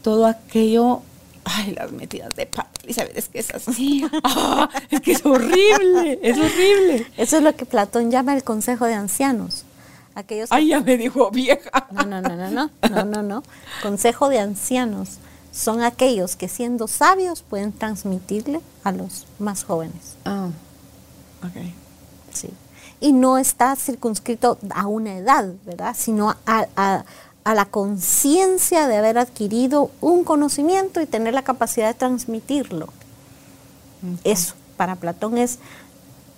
todo aquello. Ay, las metidas de pata, Elizabeth, es que es así. [laughs] Ah, es que es horrible, es horrible. Eso es lo que Platón llama el consejo de ancianos. Aquellos Ay, ya me dijo vieja. No, no, no, no, no, no, no, no. Consejo de ancianos son aquellos que siendo sabios pueden transmitirle a los más jóvenes. Ah, ok. Sí. Y no está circunscrito a una edad, ¿verdad? Sino a, a, a la conciencia de haber adquirido un conocimiento y tener la capacidad de transmitirlo. Eso, para Platón es,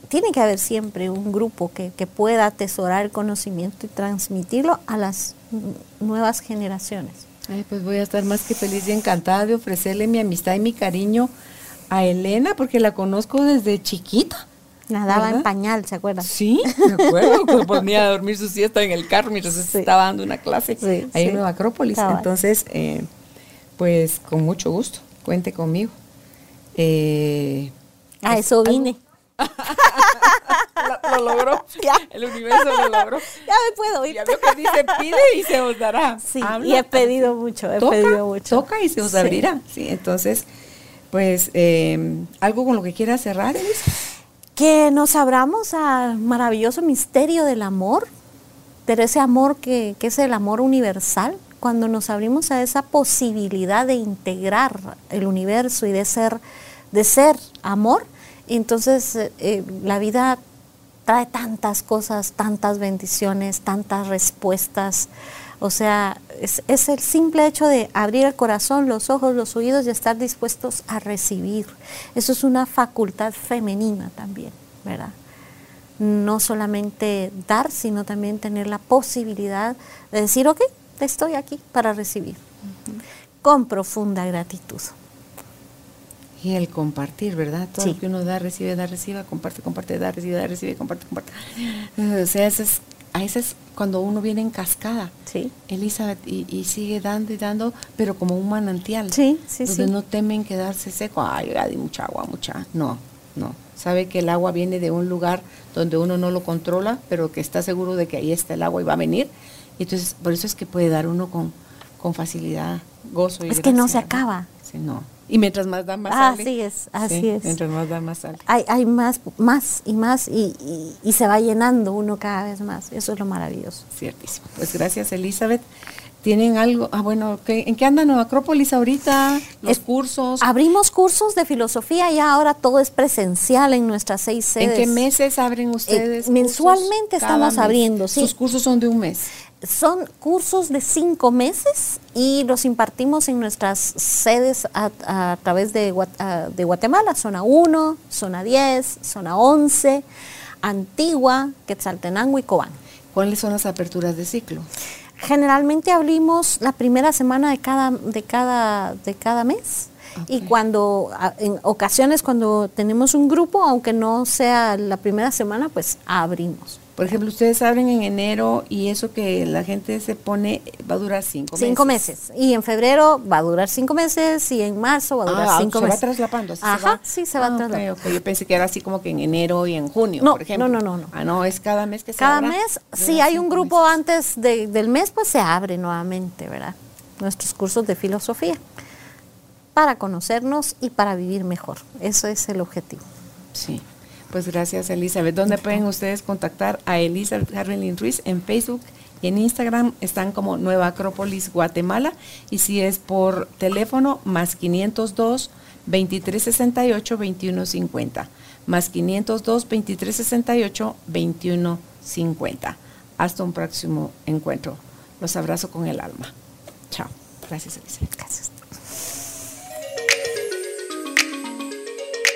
tiene que haber siempre un grupo que, que pueda atesorar el conocimiento y transmitirlo a las nuevas generaciones. Ay, pues voy a estar más que feliz y encantada de ofrecerle mi amistad y mi cariño a Elena, porque la conozco desde chiquita. Nadaba ¿Verdad? en pañal, ¿se acuerda? Sí, [laughs] me acuerdo, que ponía a dormir su siesta en el carro mientras Sí. estaba dando una clase Sí, ahí sí. en Nueva Acrópolis. Cabal. Entonces, eh, pues con mucho gusto, cuente conmigo. Eh, A es eso algo- vine. [laughs] Lo, lo logró, [laughs] Ya. el universo lo logró. Ya me puedo ir. Ya veo que dice pide y se os dará. Sí, Habla, y he pedido mucho, he toca, pedido mucho. Toca y se os abrirá. Sí, entonces, pues, eh, algo con lo que quiera cerrar, Elisa. Que nos abramos al maravilloso misterio del amor, pero ese amor que, que es el amor universal, cuando nos abrimos a esa posibilidad de integrar el universo y de ser, de ser amor, entonces eh, eh, la vida trae tantas cosas, tantas bendiciones, tantas respuestas. O sea, es, es el simple hecho de abrir el corazón, los ojos, los oídos y estar dispuestos a recibir. Eso es una facultad femenina también, ¿verdad? No solamente dar, sino también tener la posibilidad de decir, ok, estoy aquí para recibir, con profunda gratitud. Y el compartir, ¿verdad? Todo Sí. lo que uno da, recibe, da, recibe, comparte, comparte, da, recibe, da, recibe, comparte, comparte. O sea, ese es, a veces es cuando uno viene en cascada, Sí. Elizabeth, y, y sigue dando y dando, pero como un manantial. Sí, sí, donde sí. no temen quedarse seco. Ay, ya di mucha agua, mucha. No, no. Sabe que el agua viene de un lugar donde uno no lo controla, pero que está seguro de que ahí está el agua y va a venir. Y entonces, por eso es que puede dar uno con, con facilidad, gozo y Es que no se acaba. Sí, no. Y mientras más da, más Así sale. es, así Sí, es. Mientras más da, más sale. Hay, hay más, más y más y, y- y se va llenando uno cada vez más. Eso es lo maravilloso. Ciertísimo. Pues gracias, Elizabeth. ¿Tienen algo? Ah, bueno, ¿qué- ¿en qué andan Nueva Acrópolis ahorita? Los Es- cursos. Abrimos cursos de filosofía, ya ahora todo es presencial en nuestras seis sedes. ¿En qué meses abren ustedes? Eh, mensualmente estamos mes. abriendo, sí. Sus cursos son de un mes. Son cursos de cinco meses y los impartimos en nuestras sedes a, a través de, de Guatemala, zona 1, zona 10, zona 11, Antigua, Quetzaltenango y Cobán. ¿Cuáles son las aperturas de ciclo? Generalmente abrimos la primera semana de cada, de cada, de cada mes. Y cuando, en ocasiones cuando tenemos un grupo, aunque no sea la primera semana, pues abrimos. Por ejemplo, ustedes abren en enero y eso que la gente se pone va a durar cinco, Cinco meses. Y en febrero va a durar cinco meses y en marzo va a durar Ah, cinco se meses. va traslapando. así se Ajá, va. sí, se va Ah, traslapando. Yo pensé que era así como que en enero y en junio, No, por ejemplo. no, no, no, no. Ah, no, es cada mes que se Cada abra, mes, si hay un grupo meses. antes de- del mes, pues se abre nuevamente, ¿verdad? Nuestros cursos de filosofía para conocernos y para vivir mejor. Eso es el objetivo. Sí. Pues gracias, Elizabeth. ¿Dónde pueden ustedes contactar a Elizabeth Harlin Ruiz? En Facebook y en Instagram están como Nueva Acrópolis Guatemala. Y si es por teléfono, más 502 2368 2150. Más 502 2368 2150. Hasta un próximo encuentro. Los abrazo con el alma. Chao. Gracias, Elizabeth. Gracias.